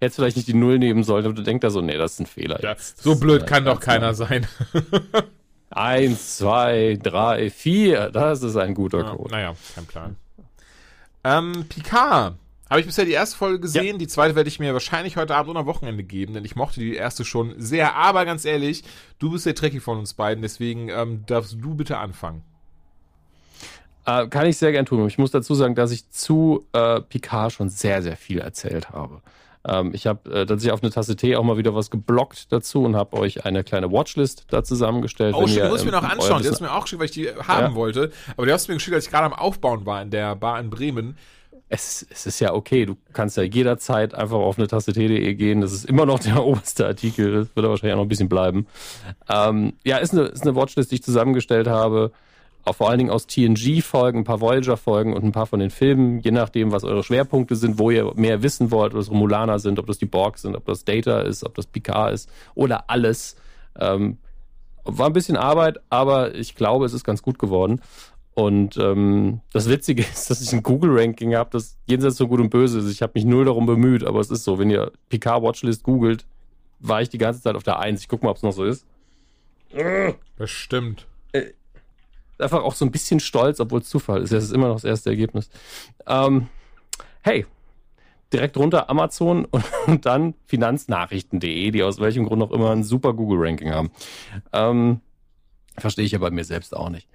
Jetzt vielleicht nicht die Null nehmen sollen, aber du denkst da so, nee, das ist ein Fehler. Ja, jetzt. so blöd kann doch keiner sein. Eins, zwei, drei, vier. Das ist ein guter Ja, Code. naja, kein Plan. Ähm, Picard. Habe ich bisher die erste Folge gesehen. Die zweite werde ich mir wahrscheinlich heute Abend oder am Wochenende geben, denn ich mochte die erste schon sehr. Aber ganz ehrlich, du bist der Trekkie von uns beiden, deswegen ähm, darfst du bitte anfangen. Äh, kann ich sehr gern tun. Ich muss dazu sagen, dass ich zu äh, Picard schon sehr, sehr viel erzählt habe. Ähm, ich habe äh, tatsächlich auf eine Tasse Tee auch mal wieder was geblockt dazu und habe euch eine kleine Watchlist da zusammengestellt. Oh, ihr, du musst mir ähm, noch euer anschauen. Die hast du mir auch geschickt, weil ich die haben Ja. wollte. Aber die hast du mir geschickt, als ich gerade am Aufbauen war in der Bar in Bremen. es, es ist ja okay. Du kannst ja jederzeit einfach auf eine Tasse Tee.de gehen. Das ist immer noch der oberste Artikel. Das wird wahrscheinlich auch noch ein bisschen bleiben. Ähm, ja, ist eine, ist eine Watchlist, die ich zusammengestellt habe. Auch vor allen Dingen aus TNG-Folgen, ein paar Voyager-Folgen und ein paar von den Filmen, je nachdem, was eure Schwerpunkte sind, wo ihr mehr wissen wollt, ob das Romulaner sind, ob das die Borg sind, ob das Data ist, ob das Picard ist oder alles. Ähm, war ein bisschen Arbeit, aber ich glaube, es ist ganz gut geworden. Und ähm, das Witzige ist, dass ich ein Google-Ranking habe, das jenseits so gut und böse ist. Ich habe mich null darum bemüht, aber es ist so, wenn ihr Picard Watchlist googelt, war ich die ganze Zeit auf der Eins. Ich guck mal, ob es noch so ist. Bestimmt. Einfach auch so ein bisschen stolz, obwohl es Zufall ist. Das ist immer noch das erste Ergebnis. Ähm, hey, direkt runter Amazon und, und dann finanznachrichten.de, die aus welchem Grund auch immer ein super Google-Ranking haben. Ähm, verstehe ich ja bei mir selbst auch nicht.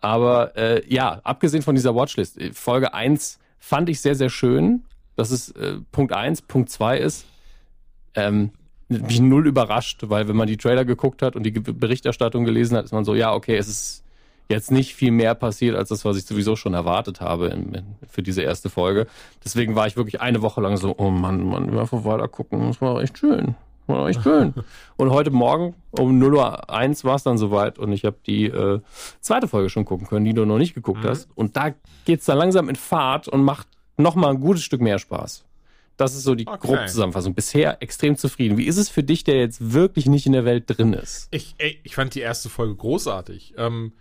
Aber äh, ja, abgesehen von dieser Watchlist, äh, Folge 1 fand ich sehr, sehr schön. Das ist äh, Punkt 1. Punkt 2 ist, ähm, mich null überrascht, weil wenn man die Trailer geguckt hat und die Berichterstattung gelesen hat, ist man so, ja, okay, es ist jetzt nicht viel mehr passiert als das, was ich sowieso schon erwartet habe in, in, für diese erste Folge. Deswegen war ich wirklich eine Woche lang so, oh Mann, Mann, wir einfach weiter gucken. Das war echt schön. War echt schön. und heute Morgen um 0.01 Uhr war es dann soweit und ich habe die äh, zweite Folge schon gucken können, die du noch nicht geguckt Mhm. hast. Und da geht's dann langsam in Fahrt und macht noch mal ein gutes Stück mehr Spaß. Das ist so die Okay. grobe Zusammenfassung. Bisher extrem zufrieden. Wie ist es für dich, der jetzt wirklich nicht in der Welt drin ist? Ich, ey, ich fand die erste Folge großartig. Ähm,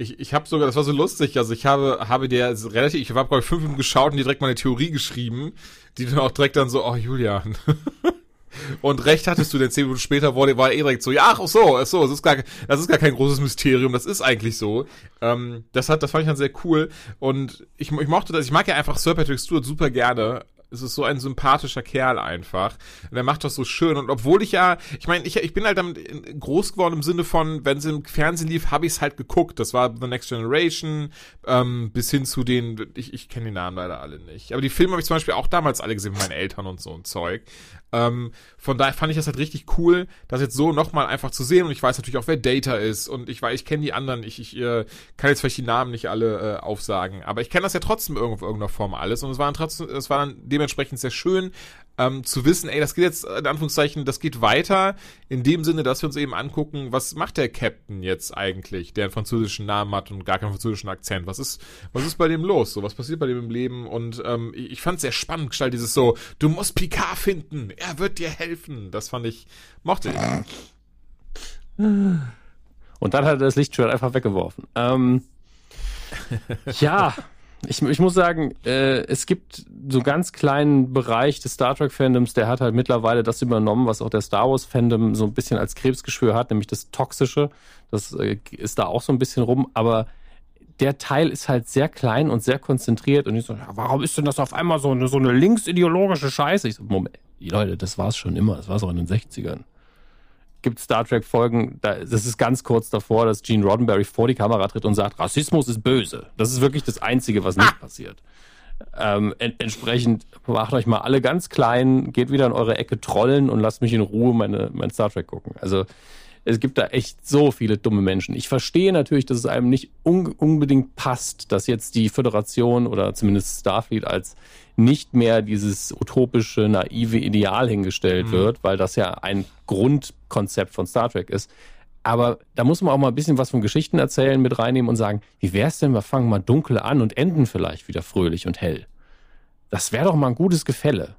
ich ich habe sogar, das war so lustig, also ich habe, habe so relativ, ich habe glaube ich fünf Minuten geschaut und dir direkt mal eine Theorie geschrieben, die dann auch direkt dann so, oh Julian. Und recht hattest du, denn zehn Minuten später wurde, war eh direkt so, ja, ach so, ach so, das ist gar, das ist gar kein großes Mysterium, das ist eigentlich so. Ähm, das hat, das fand ich dann sehr cool. Und ich, ich mochte das, ich mag ja einfach Sir Patrick Stewart super gerne. Es ist so ein sympathischer Kerl einfach. Und er macht das so schön. Und obwohl ich ja, ich meine, ich, ich bin halt damit groß geworden im Sinne von, wenn es im Fernsehen lief, habe ich es halt geguckt. Das war The Next Generation, ähm, bis hin zu den, ich, ich kenne die Namen leider alle nicht. Aber die Filme habe ich zum Beispiel auch damals alle gesehen mit meinen Eltern und so ein Zeug. Ähm, von daher fand ich das halt richtig cool, das jetzt so nochmal einfach zu sehen. Und ich weiß natürlich auch, wer Data ist. Und ich weiß, ich kenne die anderen. Ich, ich äh, kann jetzt vielleicht die Namen nicht alle äh, aufsagen. Aber ich kenne das ja trotzdem irgendwo in irgendeiner Form alles. Und es war dann trotzdem, es war dann dementsprechend sehr schön, ähm, zu wissen, ey, das geht jetzt, in Anführungszeichen, das geht weiter, in dem Sinne, dass wir uns eben angucken, was macht der Captain jetzt eigentlich, der einen französischen Namen hat und gar keinen französischen Akzent. Was ist, was ist bei dem los? So, was passiert bei dem im Leben? Und ähm, ich, ich fand es sehr spannend gestaltet, dieses so, du musst Picard finden, er wird dir helfen. Das fand ich, mochte ich. Und dann hat er das Lichtschwert einfach weggeworfen. Ähm, ja, ich, ich muss sagen, äh, es gibt so einen ganz kleinen Bereich des Star Trek-Fandoms, der hat halt mittlerweile das übernommen, was auch der Star Wars-Fandom so ein bisschen als Krebsgeschwür hat, nämlich das Toxische. Das äh, ist da auch so ein bisschen rum, aber der Teil ist halt sehr klein und sehr konzentriert und ich so, ja, warum ist denn das auf einmal so eine, so eine linksideologische Scheiße? Ich so, Moment, Leute, das war's schon immer, das war's auch in den 60ern gibt Star Trek Folgen, da, das ist ganz kurz davor, dass Gene Roddenberry vor die Kamera tritt und sagt, Rassismus ist böse. Das ist wirklich das Einzige, was nicht passiert. Ähm, en entsprechend macht euch mal alle ganz klein, geht wieder in eure Ecke trollen und lasst mich in Ruhe meine, mein Star Trek gucken. Also es gibt da echt so viele dumme Menschen. Ich verstehe natürlich, dass es einem nicht un unbedingt passt, dass jetzt die Föderation oder zumindest Starfleet als nicht mehr dieses utopische, naive Ideal hingestellt wird, weil das ja ein Grundkonzept von Star Trek ist. Aber da muss man auch mal ein bisschen was von Geschichten erzählen mit reinnehmen und sagen, wie wär's denn, wir fangen mal dunkel an und enden vielleicht wieder fröhlich und hell. Das wäre doch mal ein gutes Gefälle.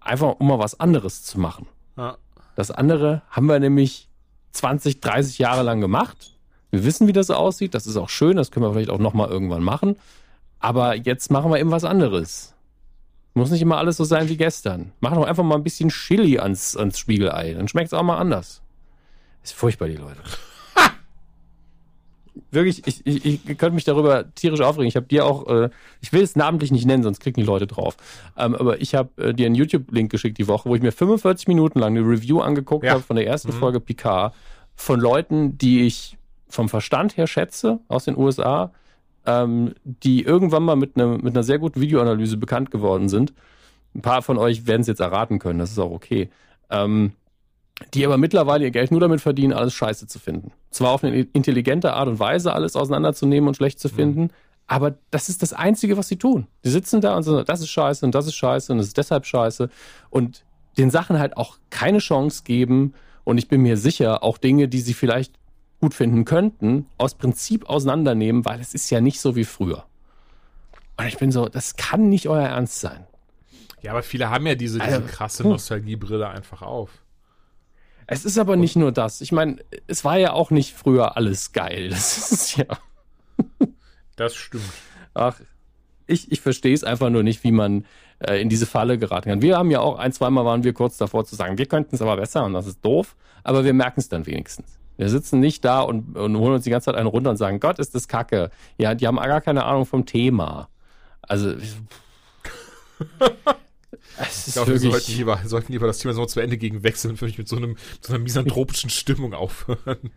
Einfach um mal was anderes zu machen. Ja. Das andere haben wir nämlich 20, 30 Jahre lang gemacht. Wir wissen, wie das aussieht. Das ist auch schön. Das können wir vielleicht auch noch mal irgendwann machen. Aber jetzt machen wir eben was anderes. Muss nicht immer alles so sein wie gestern. Mach doch einfach mal ein bisschen Chili ans, ans Spiegelei. Dann schmeckt es auch mal anders. Ist furchtbar, die Leute. Wirklich, ich, ich, ich könnte mich darüber tierisch aufregen. Ich habe dir auch, äh, ich will es namentlich nicht nennen, sonst kriegen die Leute drauf. Ähm, aber ich habe äh, dir einen YouTube-Link geschickt die Woche, wo ich mir 45 Minuten lang eine Review angeguckt Ja. habe von der ersten Mhm. Folge Picard von Leuten, die ich vom Verstand her schätze aus den USA, ähm, die irgendwann mal mit, ne, mit einer sehr guten Videoanalyse bekannt geworden sind. Ein paar von euch werden es jetzt erraten können, das ist auch okay. Ähm, die aber mittlerweile ihr Geld nur damit verdienen, alles scheiße zu finden. Zwar auf eine intelligente Art und Weise alles auseinanderzunehmen und schlecht zu finden, aber das ist das Einzige, was sie tun. Die sitzen da und sagen, das ist scheiße und das ist scheiße und das ist deshalb scheiße und den Sachen halt auch keine Chance geben und ich bin mir sicher, auch Dinge, die sie vielleicht gut finden könnten, aus Prinzip auseinandernehmen, weil es ist ja nicht so wie früher. Und ich bin so, das kann nicht euer Ernst sein. Ja, aber viele haben ja diese, diese Also, krasse puh. Nostalgiebrille einfach auf. Es ist aber nicht nur das. Ich meine, es war ja auch nicht früher alles geil. Das ist ja. Das stimmt. Ach, ich, ich verstehe es einfach nur nicht, wie man äh, in diese Falle geraten kann. Wir haben ja auch ein, zweimal waren wir kurz davor zu sagen, wir könnten es aber besser und das ist doof, aber wir merken es dann wenigstens. Wir sitzen nicht da und, und holen uns die ganze Zeit einen runter und sagen, Gott, ist das Kacke. Ja, die haben gar keine Ahnung vom Thema. Also, Ich glaube, wir sollten lieber, sollten lieber das Thema so zu Ende gegen wechseln und wirklich mit so, einem, so einer misanthropischen Stimmung aufhören.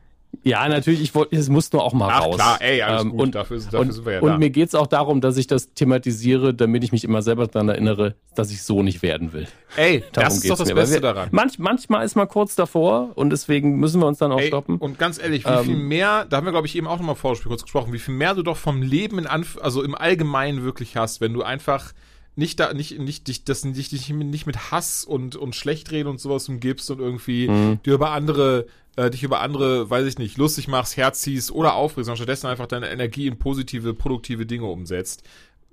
ja, natürlich, ich wollte, es muss nur auch mal Ach raus. klar, ey, alles Ähm, gut. Und, dafür dafür und, sind wir ja und da. mir geht's auch darum, dass ich das thematisiere, damit ich mich immer selber daran erinnere, dass ich so nicht werden will. ey, Darum das ist doch das mir. Beste wir, daran. Manch, manchmal ist man kurz davor und deswegen müssen wir uns dann auch Ey, stoppen. und ganz ehrlich, wie Ähm, viel mehr, da haben wir, glaube ich, eben auch nochmal vor Spiel kurz gesprochen, wie viel mehr du doch vom Leben in Anf also im Allgemeinen wirklich hast, wenn du einfach nicht da, nicht, nicht, dich, das, dich, dich nicht mit Hass und, und Schlechtreden und sowas umgibst und irgendwie Mhm. dir über andere, äh, dich über andere, weiß ich nicht, lustig machst, herziehst oder aufregst, sondern stattdessen einfach deine Energie in positive, produktive Dinge umsetzt.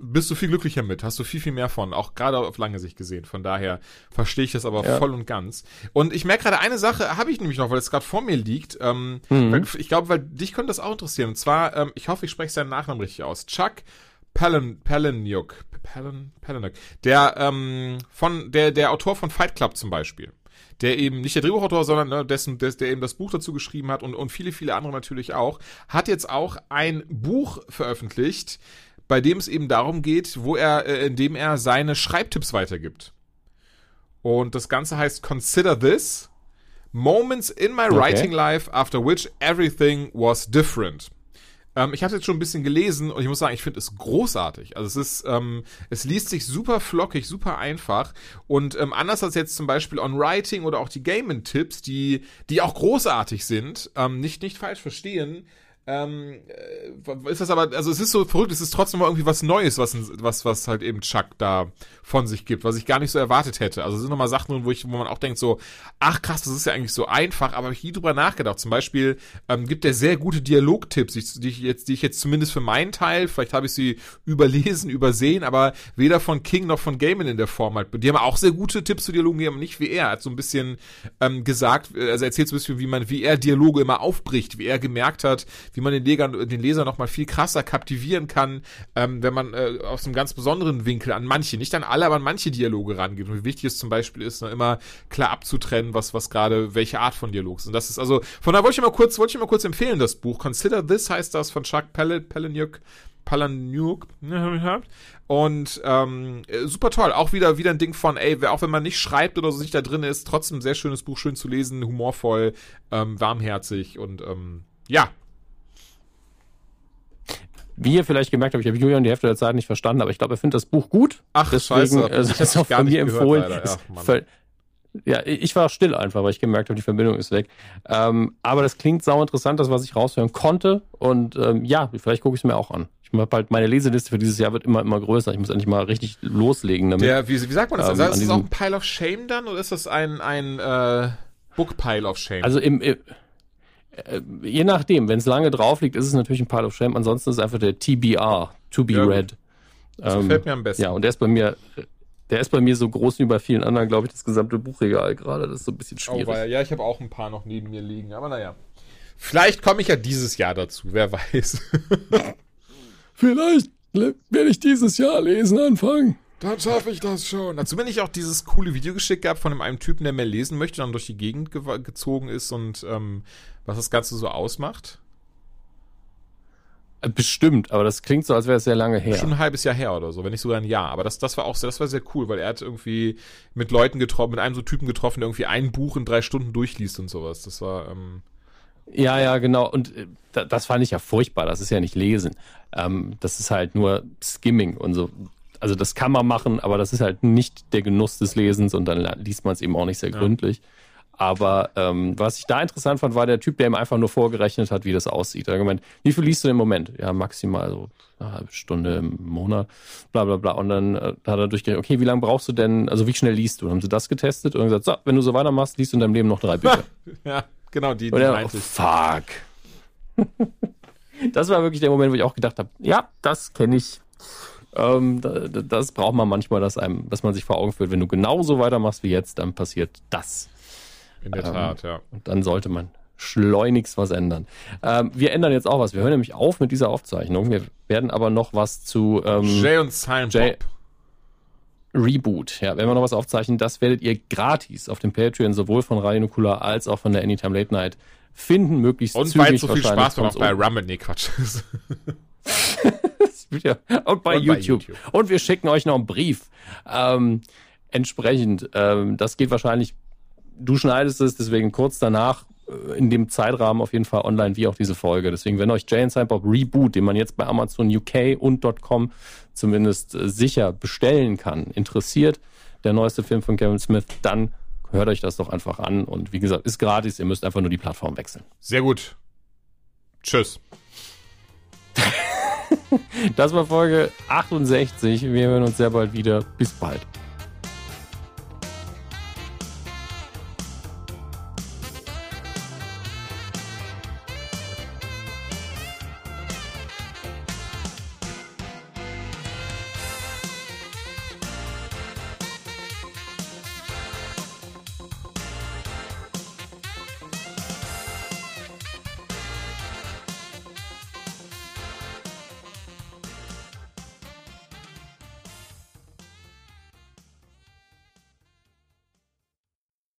Bist du viel glücklicher mit, hast du viel, viel mehr von, auch gerade auf lange Sicht gesehen. Von daher verstehe ich das aber Ja. voll und ganz. Und ich merke gerade eine Sache, habe ich nämlich noch, weil es gerade vor mir liegt. Ähm, Mhm. weil, ich glaube, weil dich könnte das auch interessieren. Und zwar, ähm, ich hoffe, ich spreche seinen Nachnamen richtig aus. Chuck Palin, Palahniuk. Palin, Palahniuk. Der, ähm, von, der, der Autor von Fight Club zum Beispiel. Der eben, nicht der Drehbuchautor, sondern ne, dessen, des, der eben das Buch dazu geschrieben hat und, und viele, viele andere natürlich auch, hat jetzt auch ein Buch veröffentlicht, bei dem es eben darum geht, wo er, äh, in dem er seine Schreibtipps weitergibt. Und das Ganze heißt Consider This. Moments in my Okay. writing life after which everything was different. Ähm, ich habe jetzt schon ein bisschen gelesen und ich muss sagen, ich finde es großartig. Also es ist, ähm, es liest sich super flockig, super einfach und ähm, anders als jetzt zum Beispiel On Writing oder auch die Gaming-Tipps, die, die auch großartig sind, ähm, nicht nicht falsch verstehen. Ähm, äh, ist das aber, also es ist so verrückt, es ist trotzdem mal irgendwie was Neues, was, was, was halt eben Chuck da von sich gibt, was ich gar nicht so erwartet hätte. Also es sind nochmal Sachen wo ich, wo man auch denkt so, ach krass, das ist ja eigentlich so einfach, aber ich nie drüber nachgedacht. Zum Beispiel ähm, gibt er sehr gute Dialogtipps, die, ich jetzt, die ich jetzt zumindest für meinen Teil, vielleicht habe ich sie überlesen, übersehen, aber weder von King noch von Gaiman in der Form halt. Die haben auch sehr gute Tipps zu Dialogen, die haben nicht wie er. Hat so ein bisschen ähm, gesagt, also er erzählt so ein bisschen, wie man, wie er Dialoge immer aufbricht, wie er gemerkt hat, wie man den Leser, den Leser noch mal viel krasser kaptivieren kann, ähm, wenn man äh, aus einem ganz besonderen Winkel an manche, nicht an alle, aber an manche Dialoge rangeht. Und wie wichtig es zum Beispiel ist, ne, immer klar abzutrennen, was, was gerade, welche Art von Dialog ist. Und das ist also, von daher wollte ich mal kurz, wollte ich mal kurz empfehlen, das Buch. Consider This heißt das von Chuck Palahniuk, Palahniuk, und ähm, äh, super toll. Auch wieder wieder ein Ding von, ey, auch wenn man nicht schreibt oder so nicht da drin ist, trotzdem sehr schönes Buch, schön zu lesen, humorvoll, ähm, warmherzig und ähm, ja, Wie ihr vielleicht gemerkt habt, ich habe Julian die Hälfte der Zeit nicht verstanden, aber ich glaube, er findet das Buch gut. Ach, Deswegen scheiße. äh, ist auch von mir gehört, empfohlen. Mann. ver- ja, ich war still einfach, weil ich gemerkt habe, die Verbindung ist weg. Ähm, aber das klingt sau interessant, das, was ich raushören konnte. Und ähm, ja, vielleicht gucke ich es mir auch an. Ich habe halt meine Leseliste für dieses Jahr wird immer immer größer. Ich muss endlich mal richtig loslegen damit. Der, wie, wie sagt man das? Ähm, Also, ist das auch ein Pile of Shame dann oder ist das ein, ein äh, Book Pile of Shame? Also im, im je nachdem, wenn es lange drauf liegt, ist es natürlich ein Pile of Shame. Ansonsten ist es einfach der TBR, To Be Ja. Read. das Ähm, gefällt mir am besten. Ja, und der ist bei mir, der ist bei mir so groß wie bei vielen anderen, glaube ich, das gesamte Buchregal gerade. Das ist so ein bisschen Oh, schwierig. weil, ja, ich habe auch ein paar noch neben mir liegen, aber naja. Vielleicht komme ich ja dieses Jahr dazu, wer weiß. Vielleicht werde ich dieses Jahr lesen anfangen. Dann schaffe ich das schon. Dazu bin ich auch dieses coole Video geschickt gehabt von einem Typen, der mehr lesen möchte, dann durch die Gegend ge gezogen ist und ähm, was das Ganze so ausmacht. Äh, Bestimmt, aber das klingt so, als wäre es sehr lange her. Schon ein halbes Jahr her oder so, wenn nicht sogar ein Jahr. Aber das, das war auch sehr, das war sehr cool, weil er hat irgendwie mit Leuten getroffen, mit einem so Typen getroffen, der irgendwie ein Buch in drei Stunden durchliest und sowas. Das war, ähm, Ja, ja, genau. Und äh, da- das fand ich ja furchtbar. Das ist ja nicht Lesen. Ähm, das ist halt nur Skimming und so. Also das kann man machen, aber das ist halt nicht der Genuss des Lesens und dann liest man es eben auch nicht sehr Ja. gründlich. Aber ähm, was ich da interessant fand, war der Typ, der ihm einfach nur vorgerechnet hat, wie das aussieht. Er hat gemeint, wie viel liest du im Moment? Ja, maximal so eine halbe Stunde im Monat, bla bla bla. Und dann äh, hat er durchgerechnet, okay, wie lange brauchst du denn, also wie schnell liest du? Dann haben sie das getestet und gesagt, so, wenn du so weitermachst, liest du in deinem Leben noch drei Bücher. ja, genau, die, die Oder, oh, meinte ich. fuck. das war wirklich der Moment, wo ich auch gedacht habe, ja, das kenne ich. Ähm, da- da- das braucht man manchmal, dass, einem, dass man sich vor Augen führt, wenn du genauso weitermachst wie jetzt, dann passiert das. In der Ähm, Tat, ja. Und dann sollte man schleunigst was ändern. Ähm, wir ändern jetzt auch was. Wir hören nämlich auf mit dieser Aufzeichnung. Wir werden aber noch was zu ähm, Jay und Silent Jay- Bob. Reboot. Ja, wenn wir noch was aufzeichnen, das werdet ihr gratis auf dem Patreon sowohl von Radio Nukular als auch von der Anytime Late Night finden, möglichst Und zügig weil es so viel Spaß macht bei Rumble. Nee, Quatsch. Und bei, Und bei YouTube. YouTube. Und wir schicken euch noch einen Brief. Ähm, entsprechend, ähm, das geht wahrscheinlich, du schneidest es, deswegen kurz danach äh, in dem Zeitrahmen auf jeden Fall online, wie auch diese Folge. Deswegen, wenn euch Jay and Silent Bob Reboot, den man jetzt bei Amazon UK und .com zumindest äh, sicher bestellen kann, interessiert, der neueste Film von Kevin Smith, dann hört euch das doch einfach an. Und wie gesagt, ist gratis, ihr müsst einfach nur die Plattform wechseln. Sehr gut. Tschüss. Das war Folge 68. Wir hören uns sehr bald wieder. Bis bald.